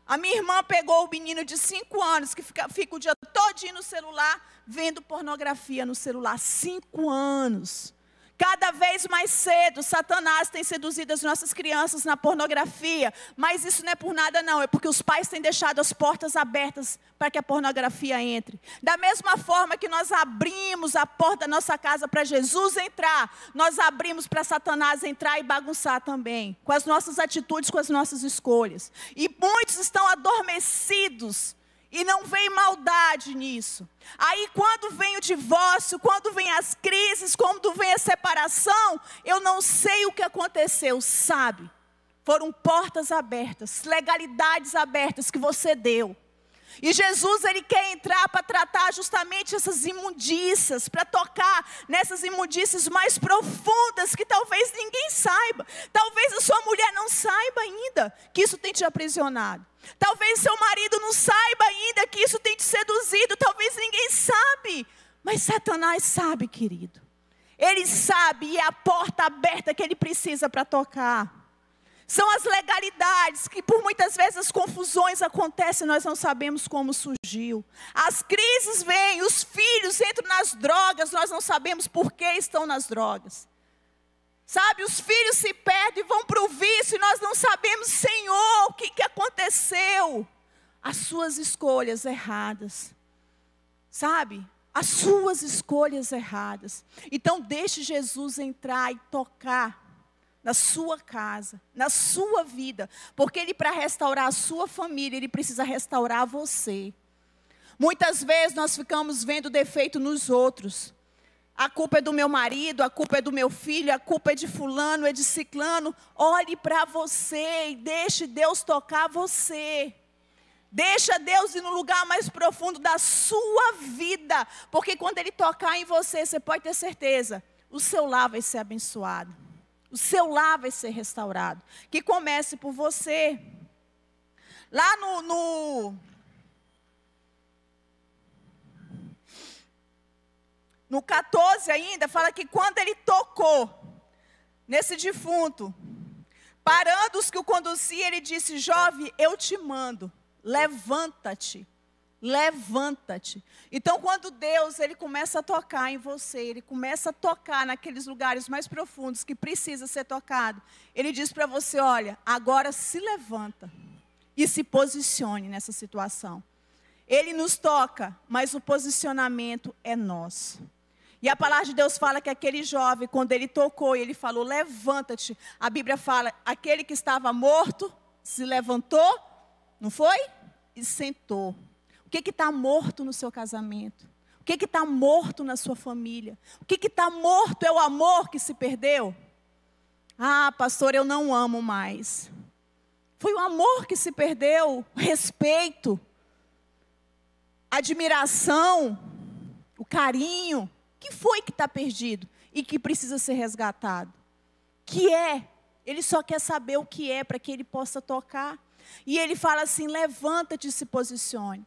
Speaker 1: A minha irmã pegou o menino de cinco anos, que fica, fica o dia todinho no celular, vendo pornografia no celular. Cinco anos. Cada vez mais cedo, Satanás tem seduzido as nossas crianças na pornografia. Mas isso não é por nada, não. É porque os pais têm deixado as portas abertas para que a pornografia entre. Da mesma forma que nós abrimos a porta da nossa casa para Jesus entrar, nós abrimos para Satanás entrar e bagunçar também. Com as nossas atitudes, com as nossas escolhas. E muitos estão adormecidos e não vem maldade nisso. Aí, quando vem o divórcio, quando vem as crises, quando vem a separação, eu não sei o que aconteceu, sabe? Foram portas abertas, legalidades abertas que você deu. E Jesus ele quer entrar para tratar justamente essas imundícias, para tocar nessas imundícias mais profundas que talvez ninguém saiba. Talvez a sua mulher não saiba ainda que isso tem te aprisionado. Talvez seu marido não saiba ainda que isso tem te seduzido. Talvez ninguém sabe. Mas Satanás sabe, querido. Ele sabe e é a porta aberta que ele precisa para tocar. São as legalidades que por muitas vezes as confusões acontecem, nós não sabemos como surgiu. As crises vêm, os filhos entram nas drogas, nós não sabemos por que estão nas drogas. Sabe, os filhos se perdem, vão para o vício e nós não sabemos, Senhor, o que, que aconteceu. As suas escolhas erradas. Sabe? As suas escolhas erradas. Então, deixe Jesus entrar e tocar na sua casa, na sua vida, porque ele para restaurar a sua família, ele precisa restaurar você. Muitas vezes nós ficamos vendo defeito nos outros. A culpa é do meu marido, a culpa é do meu filho, a culpa é de fulano, é de ciclano. Olhe para você e deixe Deus tocar você. Deixa Deus ir no lugar mais profundo da sua vida, porque quando ele tocar em você, você pode ter certeza, o seu lar vai ser abençoado. O seu lar vai ser restaurado. Que comece por você. Lá no, no No 14 ainda, fala que quando ele tocou nesse defunto, parando os que o conduziam, ele disse: Jovem, eu te mando, levanta-te, levanta-te. Então, quando Deus ele começa a tocar em você, ele começa a tocar naqueles lugares mais profundos que precisa ser tocado, ele diz para você: Olha, agora se levanta e se posicione nessa situação. Ele nos toca, mas o posicionamento é nosso. E a palavra de Deus fala que aquele jovem, quando ele tocou e ele falou, levanta-te. A Bíblia fala, aquele que estava morto se levantou, não foi? E sentou. O que está morto no seu casamento? O que está morto na sua família? O que está morto é o amor que se perdeu? Ah, pastor, eu não amo mais. Foi o amor que se perdeu, respeito, admiração, o carinho. que foi que está perdido e que precisa ser resgatado? Que é? Ele só quer saber o que é para que ele possa tocar. E ele fala assim: levanta-te e se posicione.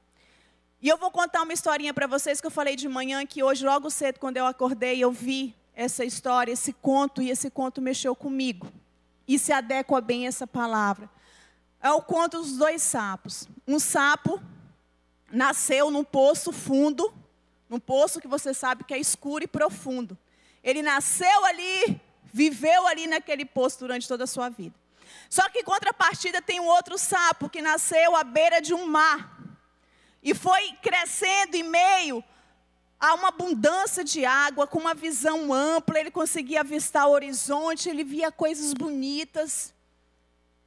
Speaker 1: E eu vou contar uma historinha para vocês que eu falei de manhã, que hoje, logo cedo, quando eu acordei, eu vi essa história, esse conto, e esse conto mexeu comigo. E se adequa bem essa palavra. É o conto dos dois sapos. Um sapo nasceu num poço fundo, num poço que você sabe que é escuro e profundo. Ele nasceu ali, viveu ali naquele poço durante toda a sua vida. Só que em contrapartida tem um outro sapo que nasceu à beira de um mar. E foi crescendo em meio a uma abundância de água, com uma visão ampla, ele conseguia avistar o horizonte, ele via coisas bonitas.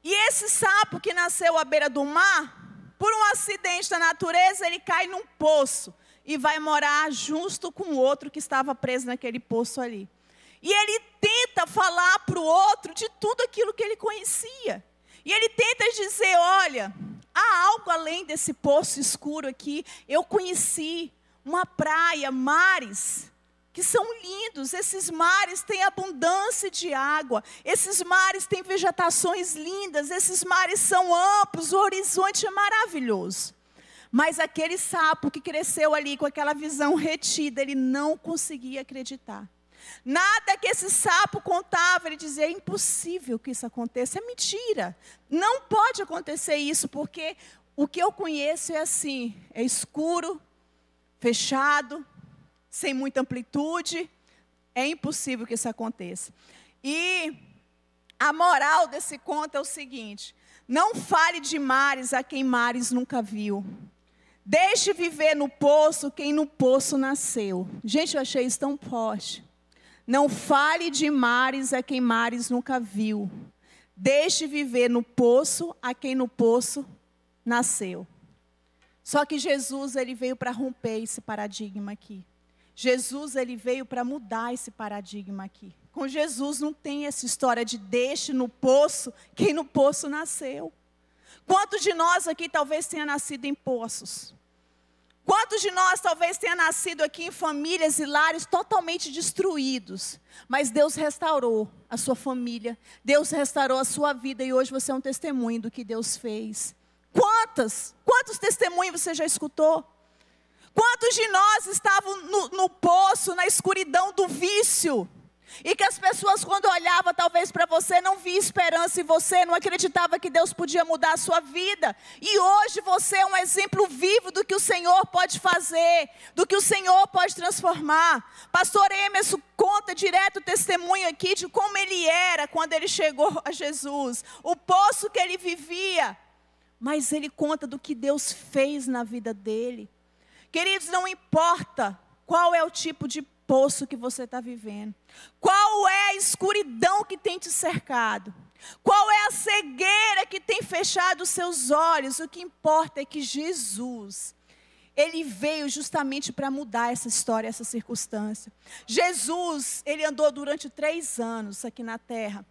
Speaker 1: E esse sapo que nasceu à beira do mar, por um acidente da natureza, ele cai num poço e vai morar justo com o outro que estava preso naquele poço ali. E ele tenta falar para o outro de tudo aquilo que ele conhecia. E ele tenta dizer: olha, há algo além desse poço escuro aqui. Eu conheci uma praia, mares que são lindos. Esses mares têm abundância de água. Esses mares têm vegetações lindas. Esses mares são amplos. O horizonte é maravilhoso. Mas aquele sapo que cresceu ali com aquela visão retida, ele não conseguia acreditar. Nada que esse sapo contava, ele dizia: é impossível que isso aconteça, é mentira. Não pode acontecer isso, porque o que eu conheço é assim: é escuro, fechado, sem muita amplitude. É impossível que isso aconteça. E a moral desse conto é o seguinte: não fale de mares a quem mares nunca viu. Deixe viver no poço quem no poço nasceu. Gente, eu achei isso tão forte. Não fale de mares a quem mares nunca viu. Deixe viver no poço a quem no poço nasceu. Só que Jesus ele veio para romper esse paradigma aqui. Jesus ele veio para mudar esse paradigma aqui. Com Jesus não tem essa história de deixe no poço quem no poço nasceu. Quantos de nós aqui talvez tenha nascido em poços? Quantos de nós talvez tenha nascido aqui em famílias e lares totalmente destruídos, mas Deus restaurou a sua família, Deus restaurou a sua vida e hoje você é um testemunho do que Deus fez. Quantas? Quantos testemunhos você já escutou? Quantos de nós estavam no, no poço, na escuridão do vício? E que as pessoas, quando olhavam talvez para você, não via esperança em você, não acreditava que Deus podia mudar a sua vida. E hoje você é um exemplo vivo do que o Senhor pode fazer, do que o Senhor pode transformar. Pastor Emerson conta direto o testemunho aqui de como ele era quando ele chegou a Jesus, o poço que ele vivia. Mas ele conta do que Deus fez na vida dele. Queridos, não importa qual é o tipo de poço que você está vivendo? Qual é a escuridão que tem te cercado? Qual é a cegueira que tem fechado os seus olhos? O que importa é que Jesus, ele veio justamente para mudar essa história, essa circunstância. Jesus, ele andou durante três anos aqui na terra.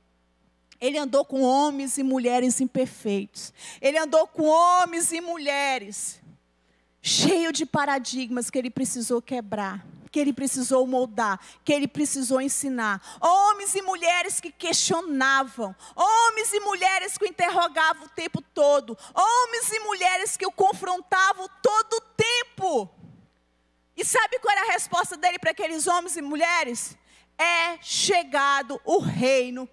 Speaker 1: Ele andou com homens e mulheres imperfeitos. Ele andou com homens e mulheres cheio de paradigmas que ele precisou quebrar que ele precisou moldar, que ele precisou ensinar. Homens e mulheres que questionavam, homens e mulheres que o interrogavam o tempo todo, homens e mulheres que o confrontavam todo o tempo. E sabe qual era a resposta dele para aqueles homens e mulheres? É chegado o reino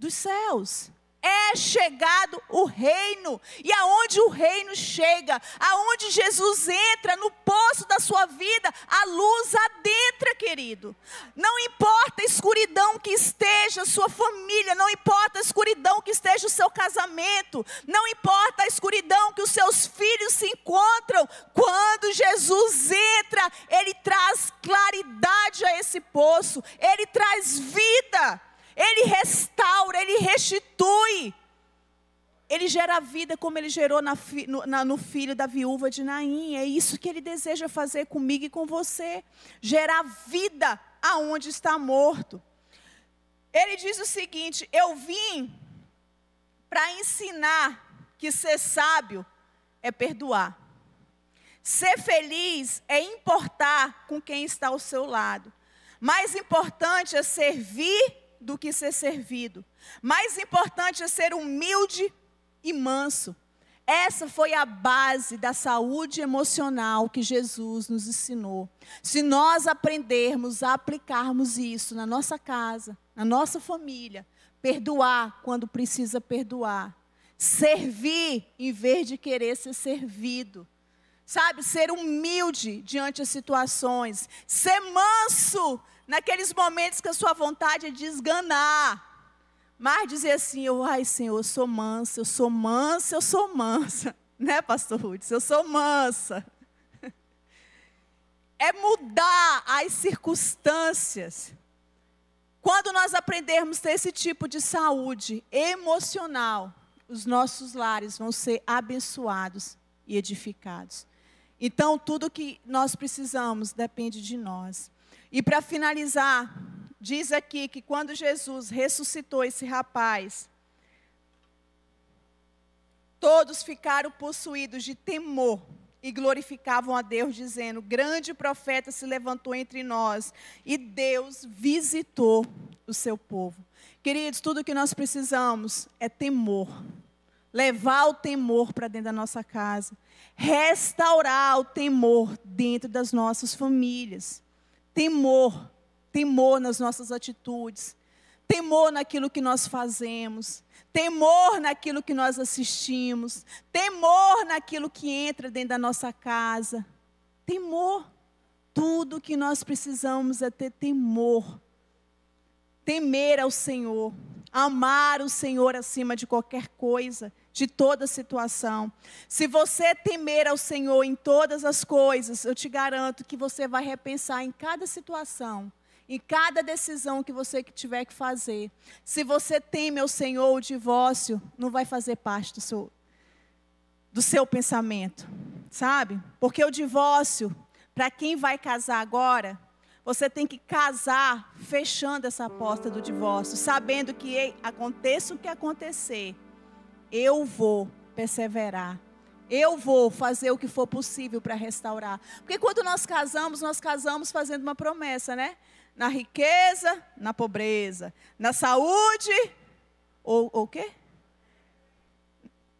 Speaker 1: dos céus é chegado o reino. E aonde o reino chega, aonde Jesus entra no poço da sua vida, a luz adentra, querido. Não importa a escuridão que esteja a sua família, não importa a escuridão que esteja o seu casamento, não importa a escuridão que os seus filhos se encontram, quando Jesus entra, ele traz claridade a esse poço, ele traz vida. Ele restaura, ele restitui. Ele gera vida como ele gerou na, no, na, no, filho da viúva de Naim. É isso que ele deseja fazer comigo e com você. Gerar vida aonde está morto. Ele diz o seguinte: Eu vim para ensinar que ser sábio é perdoar. Ser feliz é importar com quem está ao seu lado. Mais importante é servir do que ser servido. Mais importante é ser humilde e manso. Essa foi a base da saúde emocional que Jesus nos ensinou. Se nós aprendermos a aplicarmos isso na nossa casa, na nossa família, perdoar quando precisa perdoar, servir em vez de querer ser servido, sabe, ser humilde diante das situações, ser manso naqueles momentos que a sua vontade é de esganar mas dizer assim, eu, ai Senhor, eu sou mansa, eu sou mansa, eu sou mansa. Né, pastor Rudes? Eu sou mansa. É mudar as circunstâncias. Quando nós aprendermos ter esse tipo de saúde emocional, os nossos lares vão ser abençoados e edificados. Então, tudo que nós precisamos depende de nós. E para finalizar, diz aqui que quando Jesus ressuscitou esse rapaz, todos ficaram possuídos de temor e glorificavam a Deus, dizendo: Grande profeta se levantou entre nós e Deus visitou o seu povo. Queridos, tudo que nós precisamos é temor. Levar o temor para dentro da nossa casa. Restaurar o temor dentro das nossas famílias. Temor temor nas nossas atitudes, temor naquilo que nós fazemos, temor naquilo que nós assistimos, temor naquilo que entra dentro da nossa casa. Temor. Tudo que nós precisamos é ter temor. Temer ao Senhor, amar o Senhor acima de qualquer coisa, de toda situação. Se você temer ao Senhor em todas as coisas, eu te garanto que você vai repensar em cada situação em cada decisão que você tiver que fazer. Se você teme ao Senhor, o divórcio não vai fazer parte do seu, do seu pensamento, sabe? Porque o divórcio, para quem vai casar agora, você tem que casar fechando essa porta do divórcio, sabendo que aconteça o que acontecer, eu vou perseverar. Eu vou fazer o que for possível para restaurar. Porque quando nós casamos, nós casamos fazendo uma promessa, né? na riqueza, na pobreza, na saúde, ou o quê?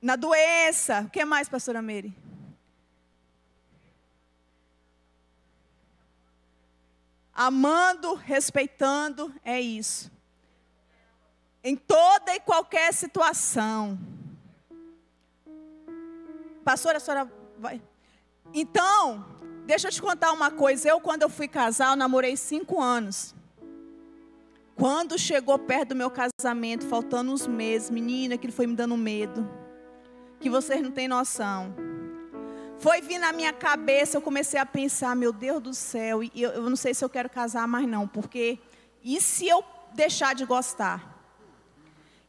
Speaker 1: Na doença. O que mais, pastora Meire? Amando, respeitando, é isso. Em toda e qualquer situação. Pastora, a senhora vai. Então, Deixa eu te contar uma coisa. Eu, quando eu fui casar, eu namorei cinco anos. Quando chegou perto do meu casamento, faltando uns meses, menina, aquilo foi me dando medo. Que vocês não têm noção. Foi vir na minha cabeça, eu comecei a pensar, meu Deus do céu, eu, eu não sei se eu quero casar mais não, porque e se eu deixar de gostar?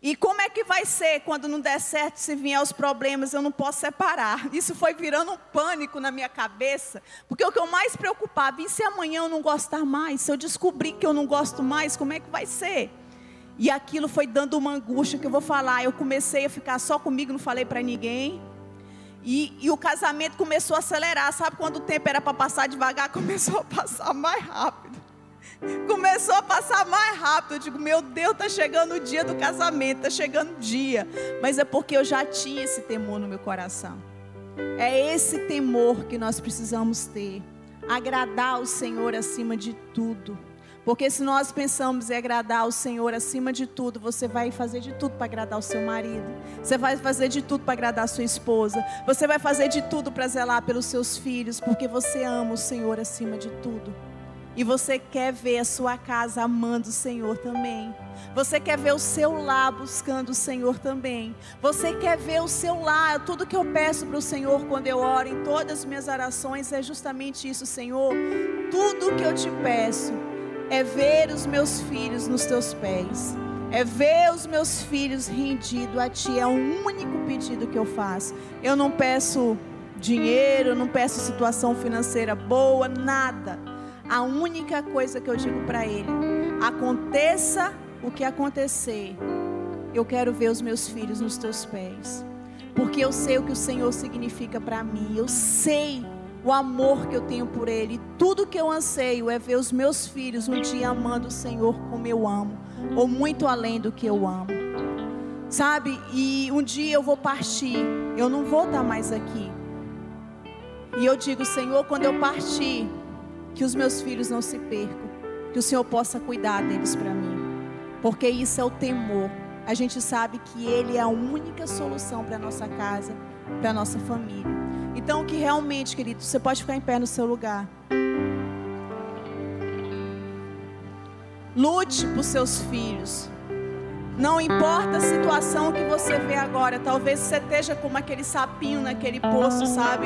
Speaker 1: E como é que vai ser quando não der certo, se vier os problemas, eu não posso separar? Isso foi virando um pânico na minha cabeça, porque o que eu mais preocupava, e se amanhã eu não gostar mais? Se eu descobrir que eu não gosto mais, como é que vai ser? E aquilo foi dando uma angústia que eu vou falar. Eu comecei a ficar só comigo, não falei para ninguém. E, e, o casamento começou a acelerar. Sabe quando o tempo era para passar devagar? Começou a passar mais rápido. Começou a passar mais rápido. Eu digo, meu Deus, está chegando o dia do casamento, está chegando o dia. Mas é porque eu já tinha esse temor no meu coração. É esse temor que nós precisamos ter. Agradar o Senhor acima de tudo. Porque se nós pensamos em agradar o Senhor acima de tudo, você vai fazer de tudo para agradar o seu marido. Você vai fazer de tudo para agradar a sua esposa. Você vai fazer de tudo para zelar pelos seus filhos, porque você ama o Senhor acima de tudo. E você quer ver a sua casa amando o Senhor também. Você quer ver o seu lar buscando o Senhor também. Você quer ver o seu lar. Tudo que eu peço para o Senhor quando eu oro, em todas as minhas orações, é justamente isso, Senhor. Tudo que eu te peço é ver os meus filhos nos teus pés. É ver os meus filhos rendidos a Ti. É o único pedido que eu faço. Eu não peço dinheiro, não peço situação financeira boa, nada a única coisa que eu digo para ele: aconteça o que acontecer, eu quero ver os meus filhos nos teus pés. Porque eu sei o que o Senhor significa para mim. Eu sei o amor que eu tenho por Ele. Tudo que eu anseio é ver os meus filhos um dia amando o Senhor como eu amo, ou muito além do que eu amo. Sabe? E um dia eu vou partir, eu não vou estar mais aqui. E eu digo, Senhor, quando eu partir, que os meus filhos não se percam, que o Senhor possa cuidar deles para mim, porque isso é o temor a gente sabe que Ele é a única solução para nossa casa, para nossa família. Então, que realmente, querido, você pode ficar em pé no seu lugar. Lute por seus filhos. Não importa a situação que você vê agora. Talvez você esteja como aquele sapinho naquele poço, sabe?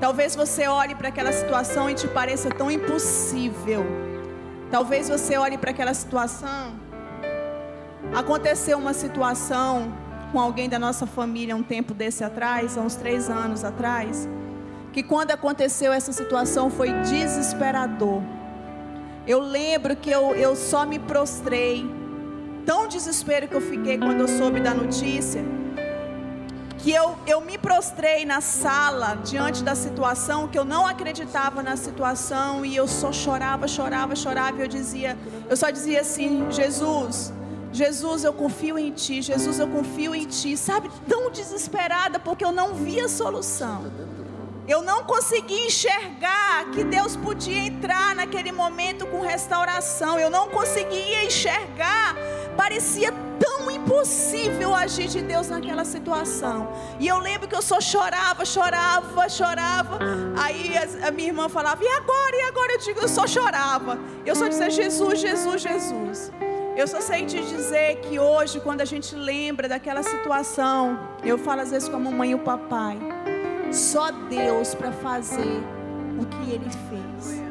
Speaker 1: Talvez você olhe para aquela situação e te pareça tão impossível. Talvez você olhe para aquela situação Aconteceu uma situação com alguém da nossa família um tempo desse atrás, há uns três anos atrás, que quando aconteceu essa situação foi desesperador. Eu lembro que eu, eu só me prostrei, tão desespero que eu fiquei quando eu soube da notícia, que eu, eu me prostrei na sala diante da situação, que eu não acreditava na situação, e eu só chorava, chorava, chorava, e eu dizia, eu só dizia assim, Jesus, Jesus, eu confio em Ti. Jesus, eu confio em Ti. Sabe, tão desesperada porque eu não via solução. Eu não conseguia enxergar que Deus podia entrar naquele momento com restauração. Eu não conseguia enxergar. Parecia tão impossível agir de Deus naquela situação. E eu lembro que eu só chorava, chorava, chorava. Aí a, minha irmã falava: "E agora? E agora?" Eu digo: "Eu só chorava". Eu só dizia: "Jesus, Jesus, Jesus". Eu só sei te dizer que hoje, quando a gente lembra daquela situação, eu falo às vezes com a mamãe e o papai, só Deus para fazer o que Ele fez.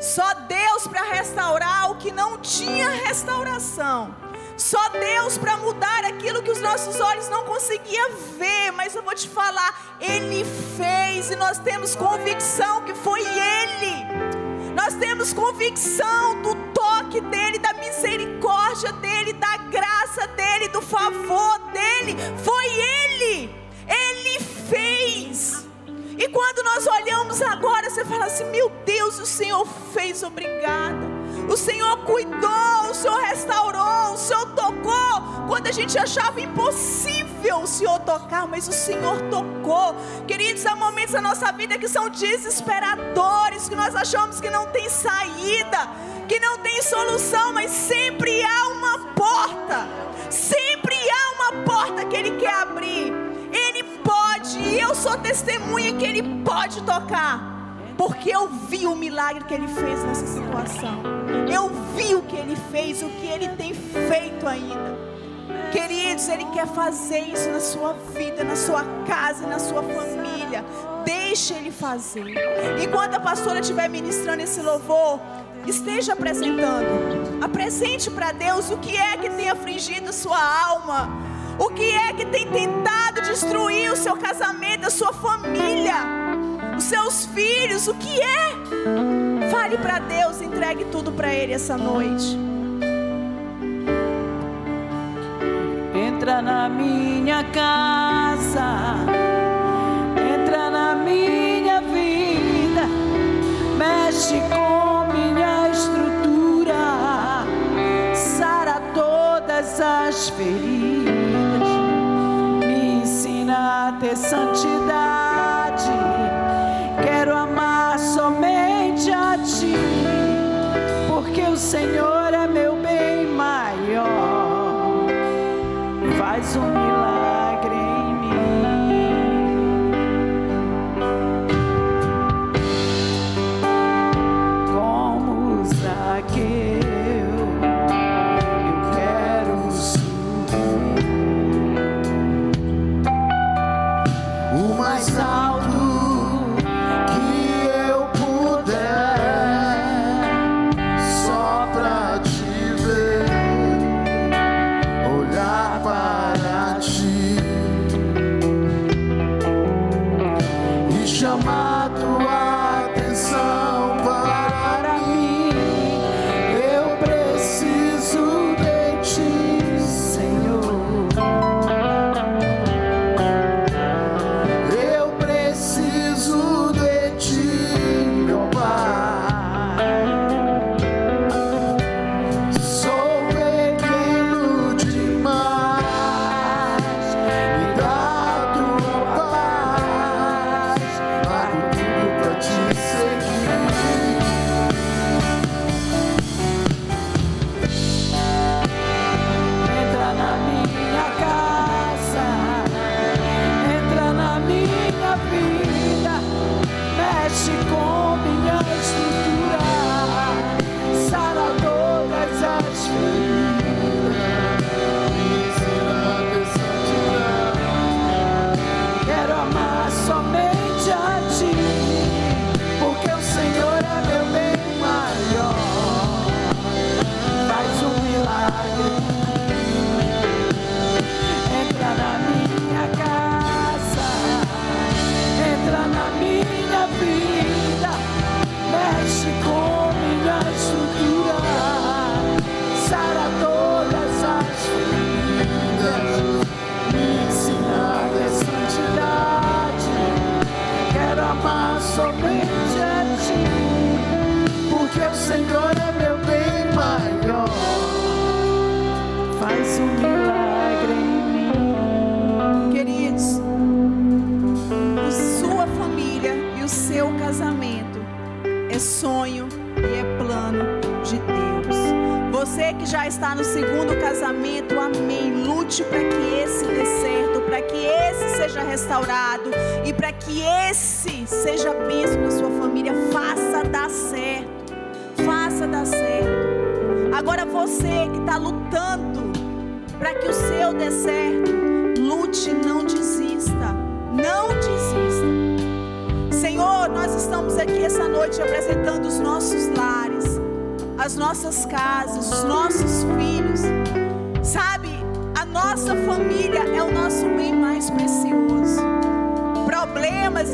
Speaker 1: Só Deus para restaurar o que não tinha restauração. Só Deus para mudar aquilo que os nossos olhos não conseguiam ver. Mas eu vou te falar, Ele fez e nós temos convicção que foi Ele. Nós temos convicção do toque dele, da misericórdia dele, da graça dele, do favor dele. Foi ele. Ele fez. E quando nós olhamos agora, você fala assim: meu Deus, o Senhor fez, obrigada. O Senhor cuidou, o Senhor restaurou, o Senhor tocou. Quando a gente achava impossível o Senhor tocar, mas o Senhor tocou. Queridos, há momentos da nossa vida que são desesperadores, que nós achamos que não tem saída, que não tem solução, mas sempre há uma porta. Sempre há uma porta que Ele quer abrir. Ele pode, e eu sou testemunha que Ele pode tocar porque eu vi o milagre que ele fez nessa situação. Eu vi o que ele fez, o que ele tem feito ainda. Queridos, ele quer fazer isso na sua vida, na sua casa, na sua família. Deixe ele fazer. Enquanto a pastora estiver ministrando esse louvor, esteja apresentando. Apresente para Deus o que é que tem afligido sua alma. O que é que tem tentado destruir o seu casamento, a sua família os seus filhos, o que é? Fale para Deus, entregue tudo para Ele essa noite.
Speaker 2: Entra na minha casa, entra na minha vida, mexe com minha estrutura, sara todas as feridas, me ensina a ter santidade porque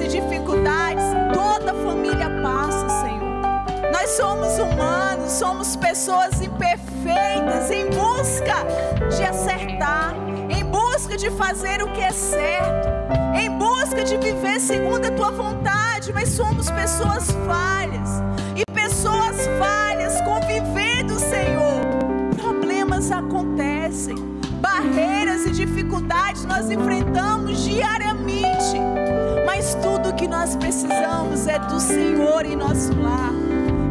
Speaker 1: e dificuldades, toda família passa, Senhor. Nós somos humanos, somos pessoas imperfeitas em busca de acertar, em busca de fazer o que é certo, em busca de viver segundo a tua vontade, mas somos pessoas falhas. E pessoas falhas convivendo, Senhor, problemas acontecem, barreiras e dificuldades nós enfrentamos diariamente. Nós precisamos é do Senhor em nosso lar.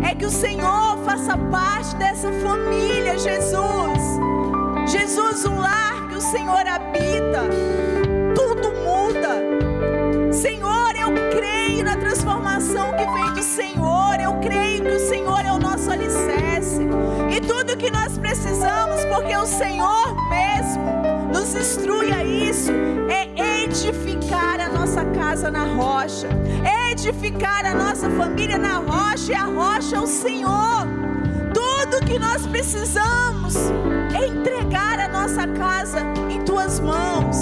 Speaker 1: É que o Senhor faça parte dessa família, Jesus. Jesus, o lar que o Senhor habita, tudo muda. Senhor, eu creio na transformação que vem do Senhor. Eu creio que o Senhor é o nosso alicerce. E tudo que nós precisamos, porque o Senhor mesmo nos instrui a isso, é edificar a nossa casa na rocha, edificar a nossa família na rocha, e a rocha é o Senhor. Tudo que nós precisamos é entregar a nossa casa em tuas mãos.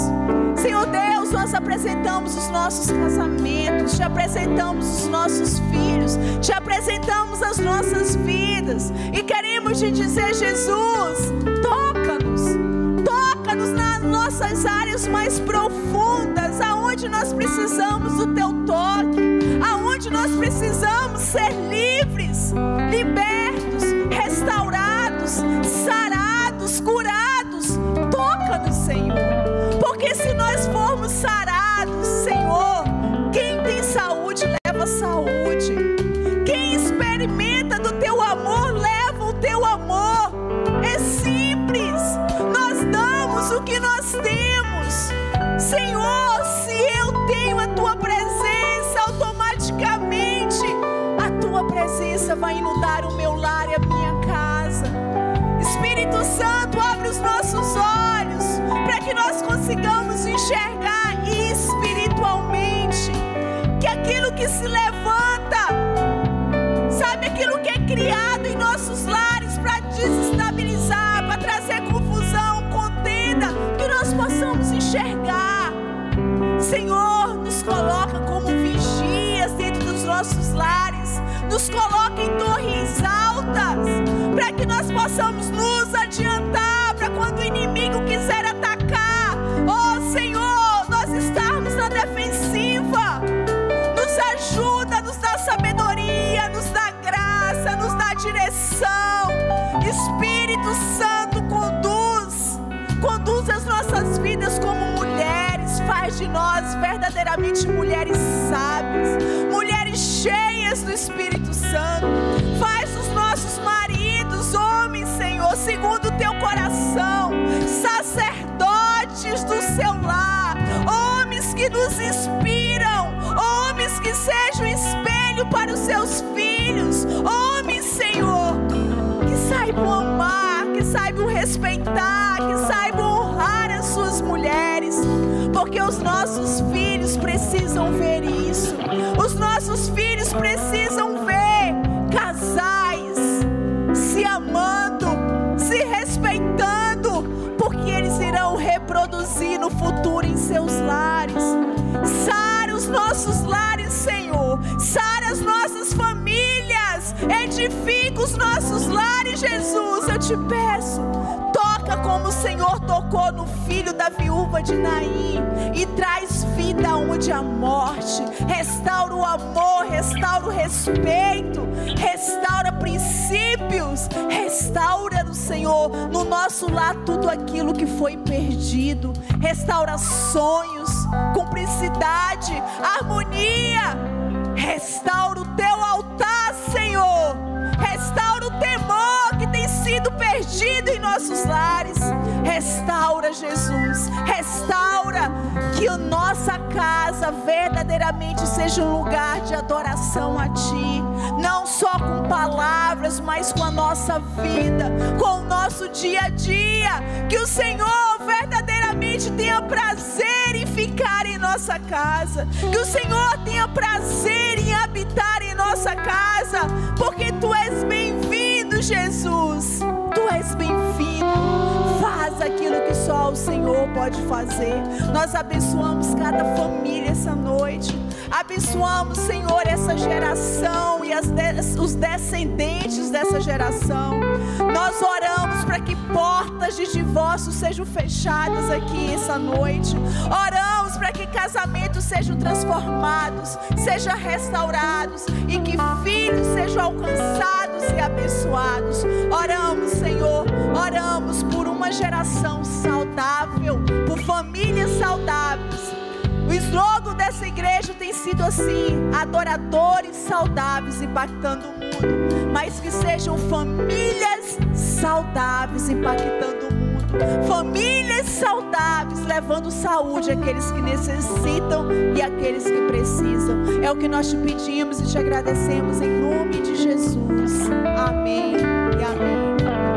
Speaker 1: Senhor Deus, nós apresentamos os nossos casamentos, te apresentamos os nossos filhos, te apresentamos as nossas vidas e queremos te dizer, Jesus, nas nossas áreas mais profundas, aonde nós precisamos do teu toque, aonde nós precisamos ser livres, libertos, Santo, abre os nossos olhos para que nós consigamos enxergar espiritualmente que aquilo que se levanta, sabe, aquilo que é criado em nossos lares para desestabilizar, para trazer confusão, contenda, que nós possamos enxergar. Senhor, nos coloca como vigias dentro dos nossos lares, nos coloca em torres para que nós possamos nos adiantar para quando o inimigo quiser atacar. Oh Senhor, nós estarmos na defensiva. Nos ajuda, nos dá sabedoria, nos dá graça, nos dá direção. Espírito Santo conduz, conduz as nossas vidas como mulheres, faz de nós verdadeiramente mulheres sábias, mulheres cheias do Espírito Santo. Segundo o teu coração, sacerdotes do seu lar, homens que nos inspiram, homens que sejam espelho para os seus filhos, homens, Senhor, que saibam amar, que saibam respeitar, que saibam honrar as suas mulheres, porque os nossos filhos precisam ver isso, os nossos filhos precisam ver casais se amando, irão reproduzir no futuro em seus lares. Sara os nossos lares, Senhor. Sara as nossas famílias. Edifica os nossos lares, Jesus. Eu te peço. Toca como o Senhor tocou no filho da viúva de Naim e traz vida vida onde há morte, restaura o amor, restaura o respeito, restaura princípios, restaura no Senhor, no nosso lar, tudo aquilo que foi perdido, restaura sonhos, cumplicidade, harmonia, restaura o teu altar, Senhor, restaura o temor que tem sido perdido em nossos lares. Restaura, Jesus. Restaura que a nossa casa verdadeiramente seja um lugar de adoração a Ti. Não só com palavras, mas com a nossa vida, com o nosso dia a dia. Que o Senhor verdadeiramente tenha prazer em ficar em nossa casa. Que o Senhor tenha prazer em habitar em nossa casa. Porque Tu és bem-vindo, Jesus. Tu és bem-vindo. Faz aquilo que só o Senhor pode fazer. Nós abençoamos cada família essa noite. Abençoamos, Senhor, essa geração e de, os descendentes dessa geração. Nós oramos para que portas de divórcio sejam fechadas aqui essa noite. Oramos para que casamentos sejam transformados, sejam restaurados e que filhos sejam alcançados e abençoados. Oramos, Senhor, oramos por uma geração saudável, por famílias saudáveis o slogan dessa igreja tem sido assim: adoradores saudáveis impactando o mundo, mas que sejam famílias saudáveis impactando o mundo. Famílias saudáveis levando saúde àqueles que necessitam e àqueles que precisam. É o que nós te pedimos e te agradecemos em nome de Jesus. Amém.